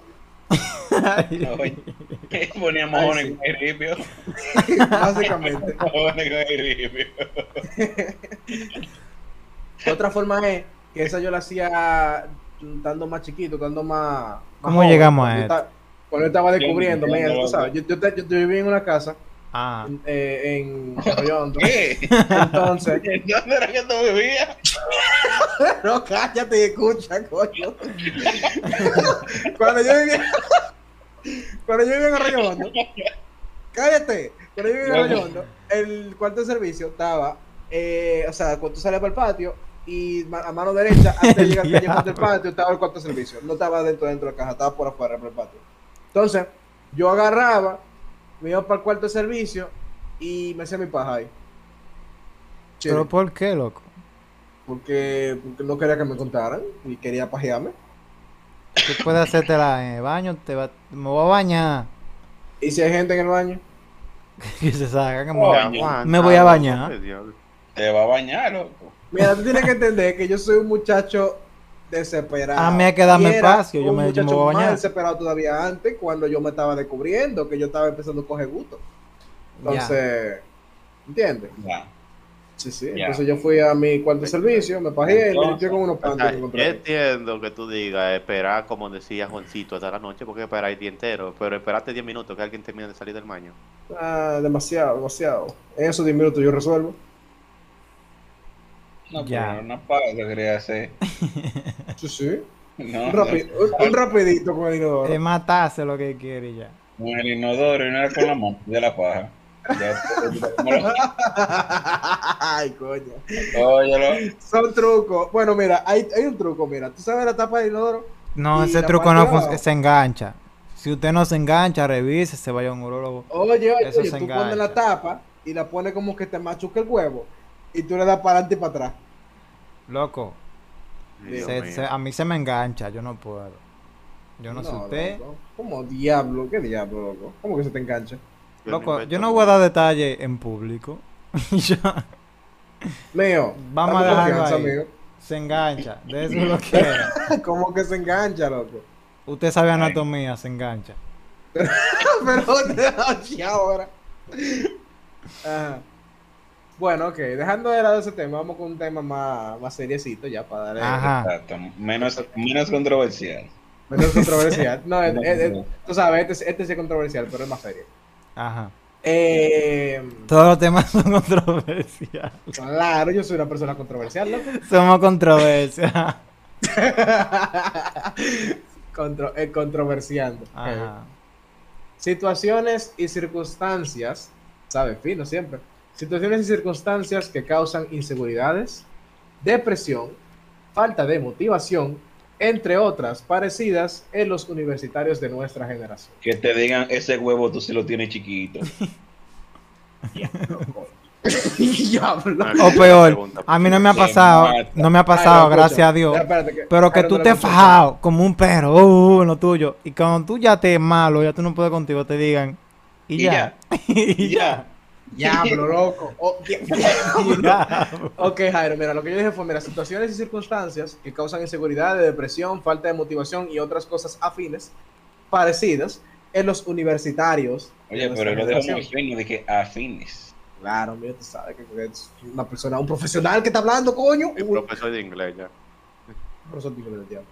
Ponía mojones sí. con el ripio. Básicamente. Mojones con el ripio. Otra forma es que esa yo la hacía estando más chiquito, estando más. más ¿Cómo joven, llegamos a cuando yo esto? estaba- Cuando yo estaba Yo descubriendo, mira, tú sabes, yo, yo, te- yo vivía en una casa Ah, eh, en Arroyo Hondo. ¿Qué? Entonces, ¿Dónde era que tú vivías? no cállate y escucha, coño. Cuando yo vivía, cuando yo vivía en Arroyo Hondo, cállate. Cuando yo vivía en Arroyo Hondo, el cuarto de servicio estaba, eh, o sea, cuando tú salías para el patio y a mano derecha, antes de llegar al El callejón del diablo. patio, estaba el cuarto de servicio. No estaba dentro, dentro de la caja, estaba por afuera, por el patio. Entonces, yo agarraba, me iba para el cuarto de servicio y me hacía mi paja ahí. ¿pero por qué, loco? Porque, porque no quería que me contaran y quería pajearme. Tú puedes hacértela en el baño, te va, me voy a bañar. Y si hay gente en el baño, Que se salga, que me Oh, voy a- Me voy a bañar. Te va a bañar, loco. mira, tú tienes que entender que yo soy un muchacho desesperado. A mí hay que darme espacio, yo un me- yo me voy a más bañar. desesperado todavía antes, cuando yo me estaba descubriendo, que yo estaba empezando a coger gusto. Entonces, ¿entiendes? Ya. Sí, sí. Entonces yo fui a mi cuarto de servicio, me pajeé y me limpié con unos O sea, panties que yo entiendo que tú digas esperar, como decía Juancito, hasta la noche, porque esperar el día entero, pero esperarte 10 minutos que alguien termine de salir del baño. Ah, demasiado, demasiado. En esos 10 minutos yo resuelvo. No, Ya. pero una pausa quería hacer. Sí, sí. No, Un, rapi- un- un rapidito con el inodoro. Es matarse lo que quiere ya. Con el inodoro y no era con la mano de la paja. Ay, coño. Óyelo. Son trucos. Bueno, mira, hay, hay un truco, mira. ¿Tú sabes la tapa del inodoro? No, ese truco no de se engancha. Si usted no se engancha, revise, se vaya a un urólogo. Oye, oye, Eso oye, se tú pones la engancha. tapa y la pones como que te machuca el huevo. Y tú le das para adelante y para atrás. Loco, se- se- a mí se me engancha, yo no puedo. Yo no, sé usted. loco. ¿Cómo diablo? ¿Qué diablo, loco? ¿Cómo que se te engancha? Loco, yo no voy a dar detalles en público. Mío. Vamos a dejarlo ahí. amigo. se engancha, de eso lo que era. ¿Cómo que se engancha, loco? Usted sabe anatomía, se engancha. Pero oye, ahora. Ajá. Bueno, ok, dejando de lado ese tema, vamos con un tema más, más seriecito ya para darle. Ajá. Exacto. Menos, menos controversial. Menos controversial. No, es- No, es- es- no. tú sabes, este, este sí es controversial, pero es más serio. Ajá. Eh, Todos los temas son controversiales. claro, yo soy una persona controversial, loco. Somos controversia. Contro, eh, controversiando. Ajá. Situaciones y circunstancias, ¿sabes? Fino siempre. Situaciones y circunstancias que causan inseguridades, depresión, falta de motivación, entre otras parecidas en los universitarios de nuestra generación. Que te digan, ese huevo tú sí lo tienes chiquito. Diablo. O peor, a mí no me ha Se pasado, no me ha Ay, pasado, no, gracias a Dios. Ya, espérate que- Pero que tú te has fajado como un perro, uh, lo tuyo. Y cuando tú ya te malo, ya tú no puedes contigo, te digan. Y, Y ya. y ya. Diablo, loco. Oh. Ok, Jairo, mira, lo que yo dije fue, mira, situaciones y circunstancias que causan inseguridad, depresión, falta de motivación y otras cosas afines, parecidas, en los universitarios. de Oye, pero lo dejo muy fino de que afines. Claro, mira, tú sabes que es una persona, un profesional que está hablando, coño. Un profesor de inglés ya. profesor de inglés, diablo.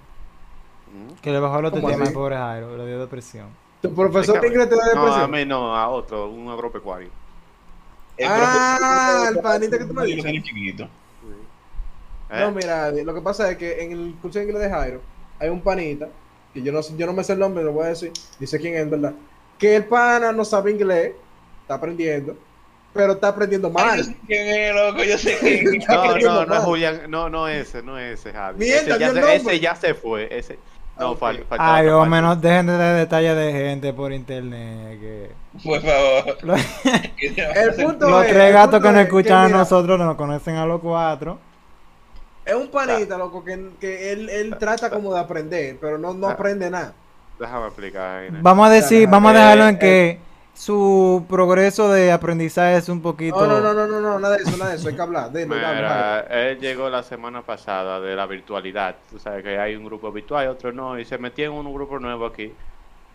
Mm. Que le bajó el otro ¿Cómo tema así? al pobre Jairo, le dio depresión. ¿Tu profesor de inglés te da No, a depresión? mí no, a otro, un agropecuario. Ah, el panita que tú me dices. chiquito. ¿Eh? No, mira, lo que pasa es que en el curso de inglés de Jairo hay un panita, que yo no, sé- yo no me sé el nombre, lo voy a decir, dice quién es, ¿verdad? Que el pana no sabe inglés, está aprendiendo, pero está aprendiendo Ay, mal. yo sé quién es, loco, yo sé quién es. No, aprendiendo no, no es. Julián, no, no ese, no ese, Javi. Mierda, ese, ya se, ese ya se fue, ese. No, Ok. fal- faltaba Ay, o menos dejen de dar detalles de gente por internet. Que... Por favor. Los, El punto los es- tres el gatos que nos es escuchan a nosotros nos conocen a los cuatro. Es un panita, loco, que, que él, él trata como de aprender, pero no, no Ah. aprende nada. Déjame explicar. Vamos a decir, vamos a Eh, dejarlo en eh. que su progreso de aprendizaje es un poquito. No, no, no, no, no, no, nada de eso, nada de eso, hay que hablar. Dime, dame, Mira, Jairo. él llegó la semana pasada de la virtualidad. Tú sabes que hay un grupo virtual y otro no, y se metió en un grupo nuevo aquí.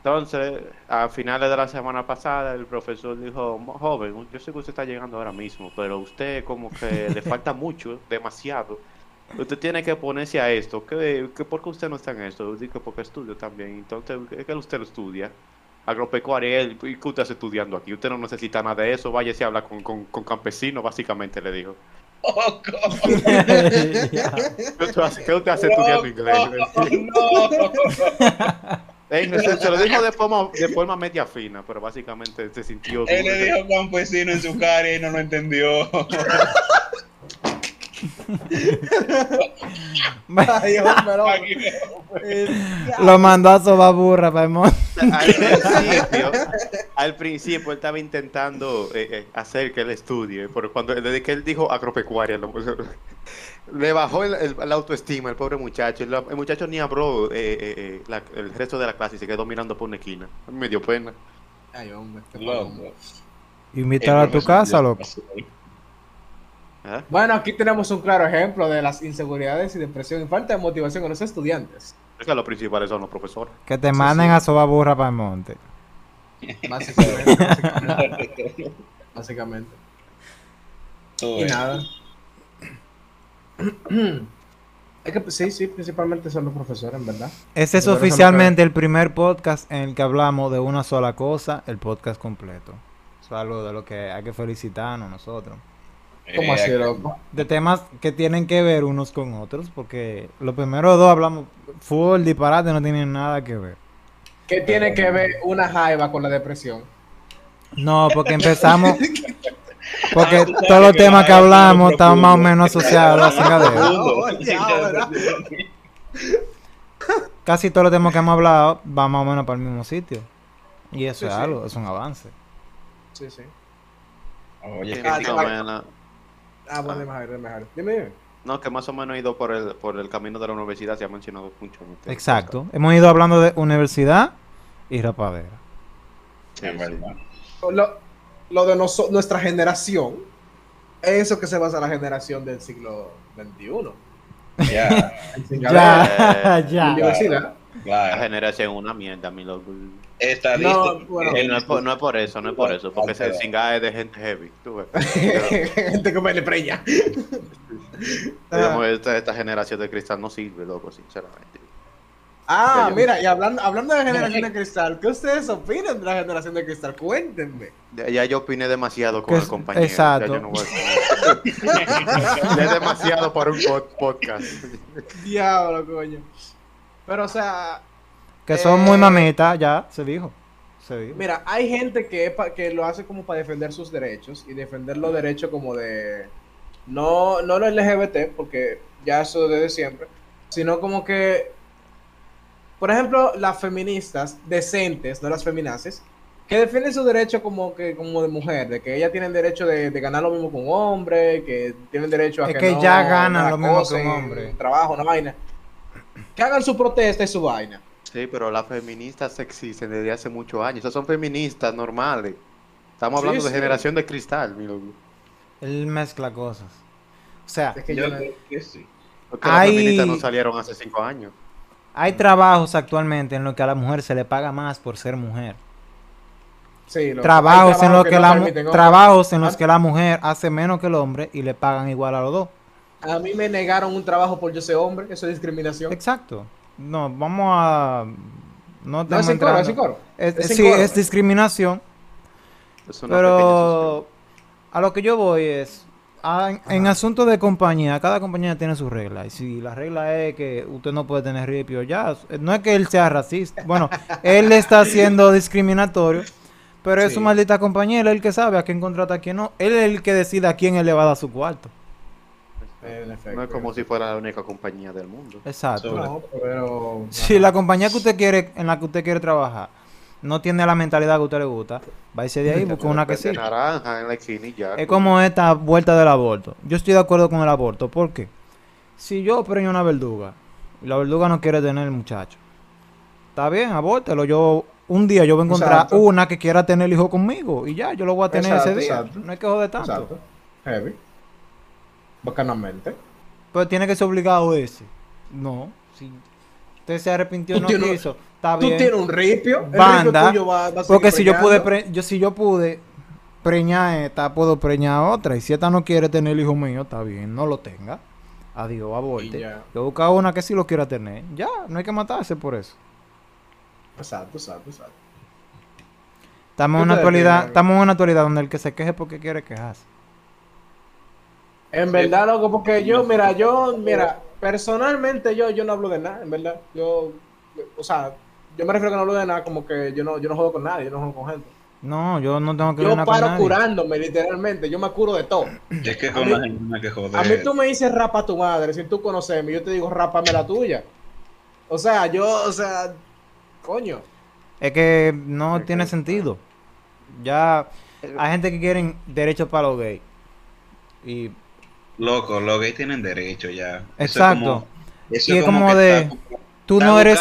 Entonces, a finales de la semana pasada, el profesor dijo, "Mo- joven, yo sé que usted está llegando ahora mismo, pero usted como que le falta mucho, demasiado. Usted tiene que ponerse a esto. ¿Qué, qué, ¿Por qué usted no está en esto? Yo digo, porque estudio también. Entonces, ¿qué que usted lo estudia? Agropecuaria, ¿y qué usted está estudiando aquí? Usted no necesita nada de eso, váyase a hablar con, con, con campesinos, básicamente le dijo. Oh. ¿Qué usted hace, qué usted hace estudiando inglés? no. Ey, se, se lo dijo de forma, de forma media fina, pero básicamente se sintió... Él le dijo campesino en su cara y no lo entendió. Ay, hombre, no. Aquí Lo mandó a sobar burra, Paimon. Al principio, al principio él estaba intentando eh, eh, hacer que él estudie, pero cuando desde que él dijo agropecuaria, lo- le bajó el, el- la autoestima el pobre muchacho. El, el muchacho ni habló eh, eh, eh, la- el resto de la clase y se quedó mirando por una esquina. Me dio pena. Ay, hombre, qué. Invítalo a tu casa, loco. ¿Eh? Bueno, aquí tenemos un claro ejemplo de las inseguridades y depresión y falta de motivación en los estudiantes. Es que los principales son los profesores. Que te manden a sobar burra para el monte. Básicamente. básicamente. básicamente. Y nada. Es que sí, sí, principalmente son los profesores, en verdad. Ese es oficialmente el primer podcast en el que hablamos de una sola cosa, el podcast completo. Eso es algo de lo que hay que felicitarnos nosotros. ¿Cómo Eh, así, loco? De temas que tienen que ver unos con otros, porque los primeros dos hablamos fútbol, disparate, no tienen nada que ver. ¿Qué tiene que ver una jaiba con la depresión? No, porque empezamos, porque Ah, todos los que temas que la- hablamos están más o menos asociados a la. Ah. Casi todos los temas que hemos hablado van más o menos para el mismo sitio. Y eso Sí, es sí. algo, es un avance. Sí, sí. Oye, Que que Ah, más sí, o va- menos- Ah, bueno, dime, Jairo, dime. Dime, dime. no, que más o menos he ido por el, por el camino de la universidad, se ha mencionado mucho. en este Exacto. Hemos ido hablando de universidad y rapadera. Sí, es sí. verdad. Lo, lo de noso- nuestra generación, eso que se basa en la generación del siglo XXI. Ya, Ya, ya. universidad. La generación es una mierda, mi loco. Estadística. No, bueno. Eh, no, es por, no es por eso, no es por eso, porque ese singa es de gente heavy. Tú ves. Gente que me le preña. Digamos, esta, esta generación de cristal no sirve, loco, sinceramente. Ah, yo- mira, y hablando, hablando de generación de cristal, ¿qué ustedes opinan de la generación de cristal? Cuéntenme. Ya, ya yo opiné demasiado con el compañero. exacto. Ya yo no voy a Ya es demasiado para un pod- podcast. Diablo, coño. Pero, o sea, Que son Eh, muy mamitas, ya, se dijo. Se dijo. mira, hay gente que, que lo hace como para defender sus derechos y defender los derechos como de. No, no lo LGBT, porque ya eso desde siempre, sino como que. Por ejemplo, las feministas decentes, no las feminaces, que defienden su derecho como que como de mujer, de que ellas tienen derecho de, de ganar lo mismo que un hombre, que tienen derecho a Es que, que no- ya ganan lo mismo que un hombre. un trabajo, una vaina. Que hagan su protesta y su vaina. Sí, pero las feministas existen desde hace muchos años. Esas son feministas normales. Estamos Sí, hablando de generación de cristal, mi loco. Él mezcla cosas. O sea, Es que yo Yo no- creo que sí. Porque Hay- las feministas no salieron hace cinco años. hay trabajos actualmente en los que a la mujer se le paga más por ser mujer. Sí, lo- Trabajos hay en los que, no la permiten, trabajos en los que la mujer hace menos que el hombre y le pagan igual a los dos. A mí me negaron un trabajo por yo ser hombre, eso es discriminación. Exacto. No, vamos a no No, es coro, es sin coro. Es- Es sin sí, coro. es discriminación, Es una pero a lo que yo voy es a- en asuntos de compañía, cada compañía tiene sus reglas. Y si la regla es que usted no puede tener ripio, ya, no es que él sea racista. Bueno, él está siendo discriminatorio, pero es su maldita compañía, él es el que sabe a quién contrata, a quién no. Él es el que decide a quién él le va a dar su cuarto. En efecto. No es como si fuera la única compañía del mundo. Exacto. No, pero... Si la compañía que usted quiere, en la que usted quiere trabajar, no tiene la mentalidad que a usted le gusta, váyase de ahí, busca una que sí. De naranja en la esquina y ya. Es como esta vuelta del aborto. Yo estoy de acuerdo con el aborto. ¿Por qué? Si yo preño una verduga y la verduga no quiere tener el muchacho, está bien, abórtelo. Yo un día yo voy a encontrar Exacto. una que quiera tener el hijo conmigo y ya, yo lo voy a tener Exacto, ese día. exacto. No hay que joder tanto. Exacto. Heavy. Bacanamente. Pero tiene que ser obligado ese. No. Si usted se arrepintió Tú no tienes- quiso, está Tú bien. tienes un ripio. el Banda, ripio tuyo va- va a seguir Porque si yo pude yo si yo pude preñar esta, puedo preñar otra. Y si esta no quiere tener el hijo mío, está bien, no lo tenga. Adiós, aborte. Yo busco una que sí lo quiera tener. Ya, no hay que matarse por eso. Exacto, exacto, exacto. Estamos ¿Qué en una actualidad, estamos en una actualidad donde el que se queje porque quiere quejarse. En verdad, loco, porque yo, mira, yo, mira, personalmente yo, yo no hablo de nada, en verdad. Yo, o sea, yo me refiero a que no hablo de nada, como que yo no, yo no juego con nadie, yo no juego con gente. No, yo no tengo que ver Yo nada con paro nadie. curándome, literalmente, yo me curo de todo. Es que A con mí- la gente no hay que joder. A mí tú me dices rapa tu madre, si tú conoces, yo te digo rápame la tuya. O sea, yo, o sea, coño. Es que no Es tiene sentido. Ya hay gente que quieren derechos para los gays. Y Loco, los gays tienen derecho ya. Eso es Exacto. como- eso Y es como de- está- tú está no eres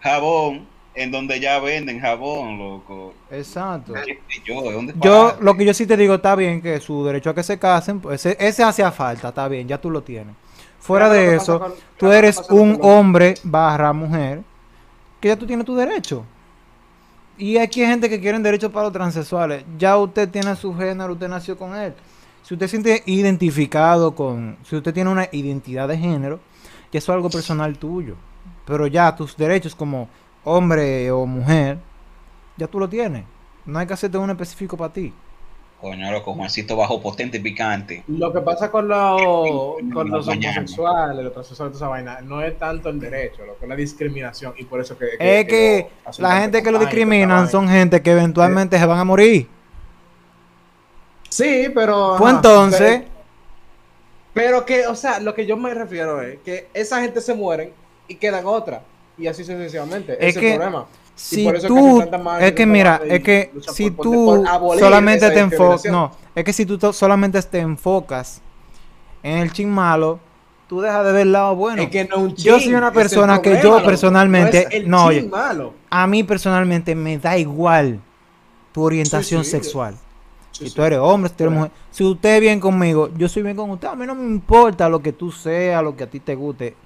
jabón en donde ya venden jabón, loco. Exacto. ¿Qué sé yo? ¿De dónde Yo, lo que yo sí te digo, está bien que su derecho a que se casen, pues ese, ese hacía falta, está bien, ya tú lo tienes. Fuera Claro, de eso, con- tú eres un hombre barra mujer, que ya tú tienes tu derecho. Y aquí hay gente que quieren derechos para los transexuales. Ya usted tiene su género, usted nació con él. Si usted siente identificado con, si usted tiene una identidad de género, ya eso es algo personal tuyo. Pero ya tus derechos como hombre o mujer, ya tú lo tienes. No hay que hacerte uno específico para ti. Coño, loco, Juancito bajo potente y picante. Lo que pasa con, los con los mañana. homosexuales, los transexuales, toda esa vaina, no es tanto el derecho, lo que es la discriminación. Y por eso que. Es que lo la gente que lo discriminan son gente que eventualmente se van a morir. Sí, pero. Ajá, entonces, Pero, pero que, o sea, lo que yo me refiero es que esa gente se mueren y quedan otras. Y así sucesivamente. Es es que el problema. si por eso es que tú, tanta más- es que mira, es y que si por- tú por solamente te enfocas, no, es que si tú solamente te enfocas en el chin malo, tú dejas de ver el lado bueno. es que no es yo soy una es persona que yo problema, personalmente- no, es el no, chin oye, malo. A mí personalmente me da igual tu orientación Sí, sí, sexual. Sí, si tú eres hombre, si tú eres Claro. mujer. Si usted es bien conmigo, yo soy bien con usted. A mí no me importa lo que tú seas, lo que a ti te guste.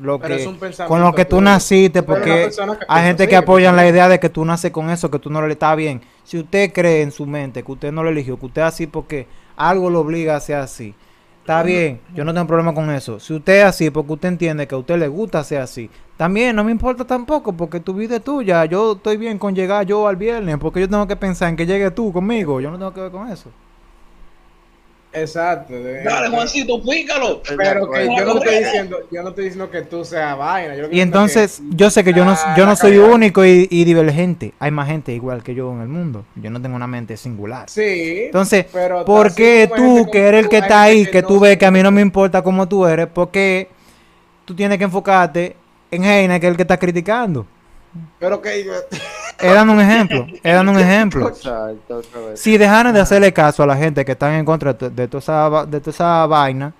Lo Pero que, es un con lo que tú naciste, porque que hay gente que apoyan la idea de que tú naces con eso, que tú no le está bien. Si usted cree en su mente que usted no lo eligió, que usted es así porque algo lo obliga a ser así, Está bien, yo no tengo problema con eso. Si usted es así, porque usted entiende que a usted le gusta ser así, también no me importa tampoco, porque tu vida es tuya. Yo estoy bien con llegar yo al viernes, porque yo tengo que pensar en que llegue tú conmigo. Yo no tengo que ver con eso. Exacto. de- Dale, Juancito, pícalo. Pero que yo no estoy diciendo, yo no estoy diciendo que tú seas vaina. yo que Y entonces, es que- yo sé que yo no, yo no soy calidad. único y, y divergente. Hay más gente igual que yo en el mundo. Yo no tengo una mente singular. Sí. Entonces, pero ¿por qué tú, que eres el que está ahí, que no tú ves que a mí no me importa cómo tú eres, por qué tú tienes que enfocarte en Heina, que es el que está criticando? Pero que Es dando un ejemplo, es dando un ejemplo. Si dejaran de hacerle caso a la gente que están en contra de, to- de toda esa, va- de toda esa vaina,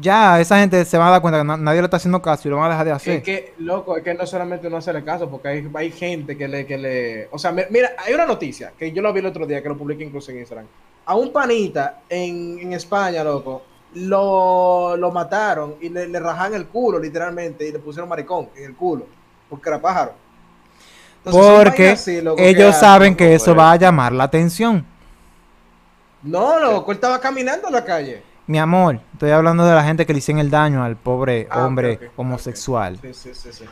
ya esa gente se va a dar cuenta que na- nadie le está haciendo caso y lo van a dejar de hacer. Es que, loco, es que no solamente no hacerle caso, porque hay, hay gente que le, que le. O sea, mi- mira, hay una noticia que yo lo vi el otro día, que lo publiqué incluso en Instagram. A un panita en, en España, loco, lo, lo mataron y le, le rajan el culo, literalmente, y le pusieron maricón en el culo, porque era pájaro. Entonces, Porque así, loco, ellos hacen, saben loco, que eso va a llamar la atención. No, loco, él estaba caminando en la calle. Mi amor, estoy hablando de la gente que le hicieron el daño al pobre Ah, hombre homosexual. Sí, sí, sí, sí.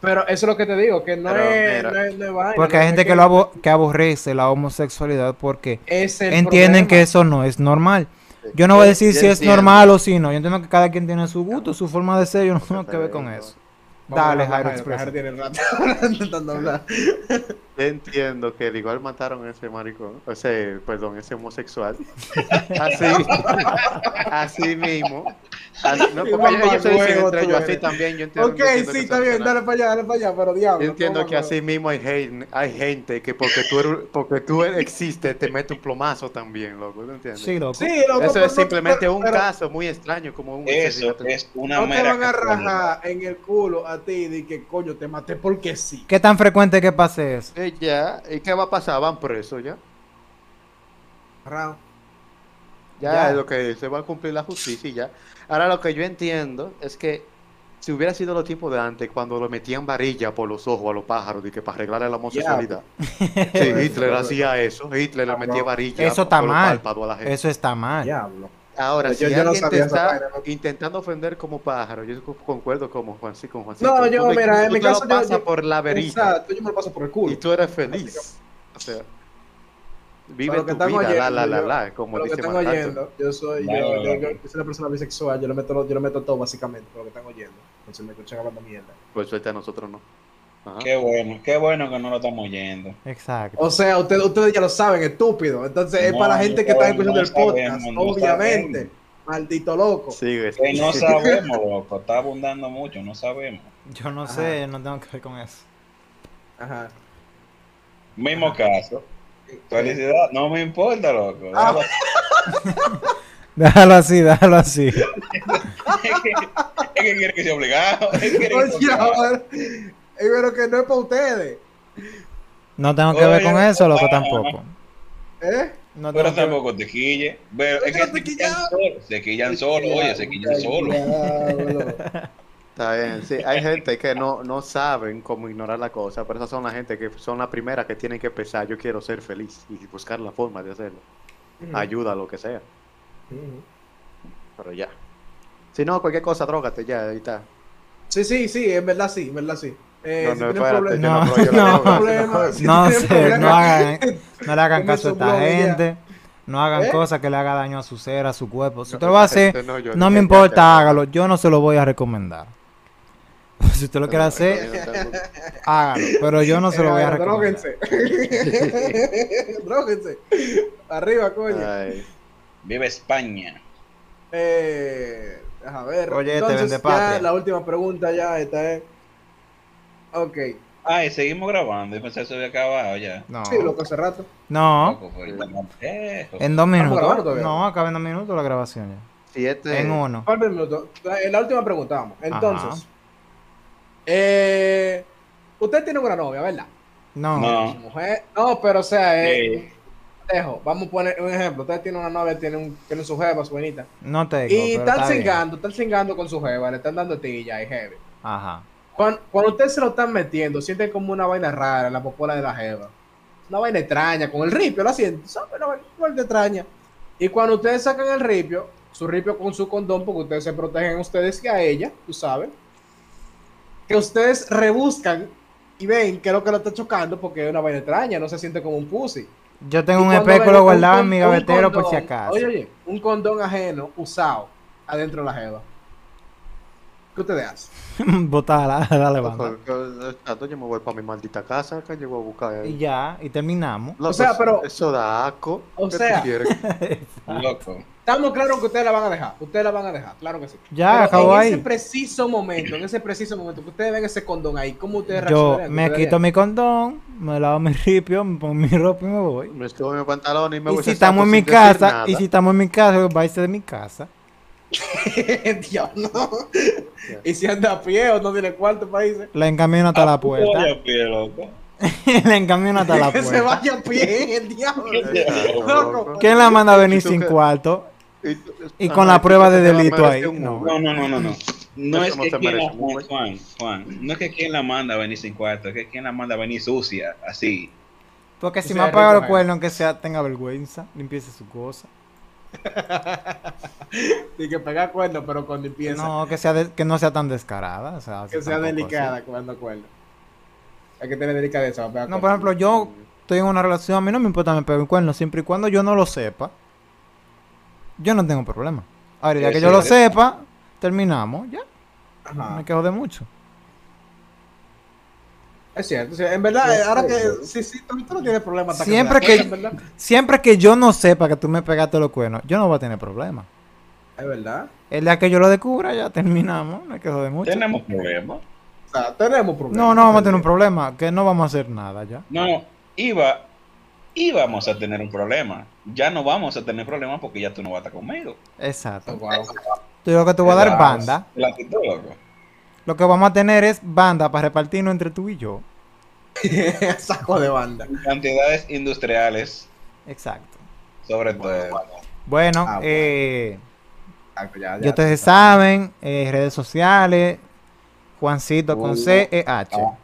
Pero eso es lo que te digo, que no, Pero es, no, es, no es vaina, Porque hay es gente que lo abo- que aborrece la homosexualidad porque entienden problema. que eso no es normal. Yo no voy a decir Yo si es entiendo. normal o si no. Yo entiendo que cada quien tiene su gusto, su forma de ser. Yo no tengo que ver con eso. Vamos Dale, Jairo, Jairo, tiene rato intentando hablar. Yo entiendo que al igual mataron a ese maricón, o sea, perdón, ese homosexual. Así, así mismo. Así, no, porque yo, yo soy mamahuevo entre yo así también, yo entiendo. Ok, yo entiendo sí, está bien, dale para allá, dale para allá, pero diablo. Yo entiendo ¿cómo que así mismo hay, hay gente que porque tú, eres, porque tú existes te mete un plomazo también, loco, ¿tú entiendes? Sí, loco. Sí, loco, Eso pero es simplemente pero- un pero caso muy extraño, como un Eso es una No te van a rajar en el culo a ti de que coño te maté porque sí. ¿Qué tan frecuente que pase eso? Eh, ya, ¿y qué va a pasar? Van presos ya. Rao. Ya, Ya. es lo que se va a cumplir la justicia y ya. Ahora lo que yo entiendo es que si hubiera sido los tiempos de antes, cuando lo metían varilla por los ojos a los pájaros, que para arreglarle la homosexualidad. Sí, Hitler hacía eso. Hitler le metía varilla Eso está por mal. párpados a la gente. Eso está mal. Diablo. Ahora, Yo- si yo no alguien te está ¿no? intentando ofender como pájaro, yo co- concuerdo como Juan, sí, con Juancito. No, yo, Tú mira, en tú mi te lo caso, yo- por la verita Exacto, yo me lo paso por el culo. y tú eres feliz. O sea, vive lo tu vida, la, oyendo, la, la, yo- la, como Por lo que dice están oyendo, yo soy, Vale, yo, yo, yo soy una persona bisexual, yo le meto, lo- yo le meto todo básicamente, por lo que están oyendo. Entonces me escuchan hablando mierda. Por suerte a nosotros no. Ajá. Qué bueno, qué bueno que no lo estamos oyendo. Exacto. O sea, ustedes, ustedes ya lo saben, estúpido. Entonces es para la gente que está escuchando no el podcast, sabemos, obviamente. sabemos. Maldito loco. Sigue. Que no sabemos, loco. Está abundando mucho, no sabemos. Yo no Ajá. sé, no tengo que ver con eso. Ajá. Mismo caso. Felicidad, no me importa, loco. Ah. Déjalo así, déjalo así. Es que, es que quiere que sea obligado. Es que quiere que sea obligado. Pero que no es para ustedes. No tengo que ver con eso, loco, tampoco. ¿Eh? No tengo Pero tampoco te quille. Pero es que te quillan solo. Se quillan solo, oye, se quillan solo. Está bien, sí. Hay gente que no, no saben cómo ignorar la cosa, pero esas son las gente que son las primeras que tienen que pensar, yo quiero ser feliz y buscar la forma de hacerlo. Ayuda, lo que sea. Ujú. Pero ya. Si no, cualquier cosa, drógate ya, ahí está. Sí, sí, sí, en verdad sí, en verdad sí. Eh, No, si no, espérate, yo no No, si sé, no hagan, no le hagan caso a esta ya. gente. No hagan ¿Eh? cosas que le haga daño a su ser, a su cuerpo. Si No, usted lo va a hacer, este no, yo dije me importa, hágalo. Yo no se lo voy a recomendar. Si usted lo quiere hacer, hágalo. Pero yo no se lo voy a Eh, recomendar. Dróguense. Dróguense. Arriba, coño. Ay, Vive España. Eh, a ver. Oye, te entonces, vende ya patria. la última pregunta ya esta es. Ok. Ay, seguimos grabando. Yo pensé que se había acabado ya. No, Sí, loco, hace rato. no. Loco. En dos minutos. No, acaba en dos minutos la grabación ya. siete. En uno. Minutos. La, última pregunta, vamos. Entonces. Eh, usted tiene una novia, ¿verdad? No. No. Mujer. No, pero o sea, eh, Sí. dejo, vamos a poner un ejemplo. Usted tiene una novia, tiene, un, tiene su jeva, su bonita. No tengo. Y pero están está cingando, están cingando con su jeva, le están dando tilla y heavy. Ajá. Cuando, cuando usted se lo están metiendo, siente como una vaina rara en la popola de la jeva. Una vaina extraña, con el ripio, lo siente. ¿Sabes? Una vaina extraña. Y cuando ustedes sacan el ripio, su ripio con su condón, porque ustedes se protegen a ustedes y a ella, tú sabes, que ustedes rebuscan y ven que es lo que lo está chocando porque es una vaina extraña, no se siente como un pussy. Yo tengo Y un espéculo guardado en mi gavetero por si acaso. Oye, oye, un condón ajeno usado adentro de la jeva. ¿Qué ustedes hacen? Botada la, la banda. Exacto, yo me voy para mi maldita casa, que llego a buscar ahí. Y ya, y terminamos. Loco, O sea, eso- pero- Eso da asco. O ¿Qué tú sea- quieres? Loco. Estamos claros que ustedes la van a dejar. Ustedes la van a dejar, claro que sí. Ya, Pero acabó en ahí. ese preciso momento, en ese preciso momento que ustedes ven ese condón ahí, ¿cómo ustedes Yo reaccionarían? me ¿Ustedes quito mi condón, me lavo mi ripio, me pongo mi ropa y me voy. Me estuvo mi pantalón y me voy Y si a estamos en mi casa, y si estamos en mi casa, va a irse de mi casa. Dios, no. Y si anda a pie o no tiene cuarto para irse. La encamino hasta la puerta. Vaya a pie, loco. La encamino hasta la Que se puerta. vaya a pie, el diablo. Loco. ¿Quién la manda a venir ¿Y tú sin cuarto? Y, Y Ajá, con ¿y la prueba de delito ahí, no. No, no, no, no, no. No es no que se quien la, Uber. Juan, Juan, no es que quien la manda a venir sin cuarto, es que quien la manda a venir sucia, así. Porque si O me apaga los cuernos, aunque sea, tenga vergüenza, limpiese su cosa. Y que pega cuerno, pero con limpieza. No, que, sea de- que no sea tan descarada. O sea, que sea delicada así. cuando cuerno. Hay que tener delicadeza para pegar No, por ejemplo, yo estoy en una relación, a mí no me importa me pegue un cuerno, siempre y cuando yo no lo sepa, yo no tengo problema. Ahora, ya que yo lo sepa, terminamos, ya, no Ajá. me quejo de mucho. Es cierto, sí, en verdad, Sí, ahora sí, que sí. sí, tú, tú no tienes problema hasta Siempre que- cuenta. Siempre que yo no sepa que tú me pegaste los cuernos, yo no voy a tener problema. Es verdad. El día que yo lo descubra, ya terminamos, no me quejo de mucho. Tenemos problemas. O sea, tenemos problemas. No, no vamos a tener un problema, que no vamos a hacer nada ya. No, iba, íbamos a tener un problema. Ya no vamos a tener problemas porque ya tú no vas a estar conmigo. Exacto. Wow. Tú lo que te voy a dar banda. La actitud, loco. Lo que vamos a tener es banda para repartirnos entre tú y yo. Saco de banda. Cantidades industriales, Exacto. sobre todo. Bueno, Ah, bueno. eh, Exacto, ya, ya. ya ustedes saben, eh, redes sociales, Juancito con C E H. ah.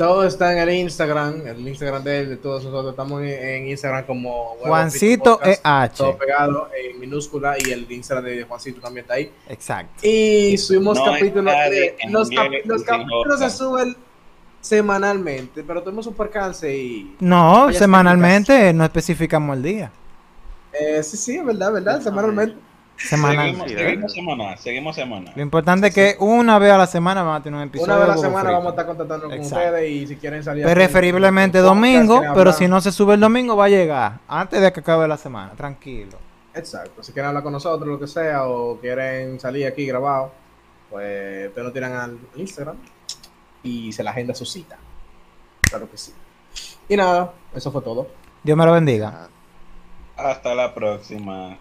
Todo está en el Instagram, el Instagram de él, de todos nosotros. Estamos en, en Instagram como Juancito Podcast, Todo H. pegado en minúscula y el Instagram de Juancito también está ahí. Exacto. Y subimos No capítulos. nadie eh, los, cap- capítulos se suben semanalmente, pero tuvimos un percance y. No, semanalmente no especificamos el día. Eh, sí, sí, es verdad, es verdad, semanalmente. Semanal. Seguimos, Sí, seguimos semanal, seguimos semanal. Lo importante es que una vez a la semana vamos a tener un episodio. Una vez a la semana Frito. vamos a estar contactando con Exacto. ustedes y si quieren salir. a hacer Preferiblemente domingo, pero si no se sube el domingo va a llegar antes de que acabe la semana. Tranquilo. Exacto, si quieren hablar con nosotros, lo que sea, o quieren salir aquí grabado, pues ustedes lo tiran al Instagram y se la agenda su cita. Claro que sí. Y nada, eso fue todo. Dios me lo bendiga. Hasta la próxima.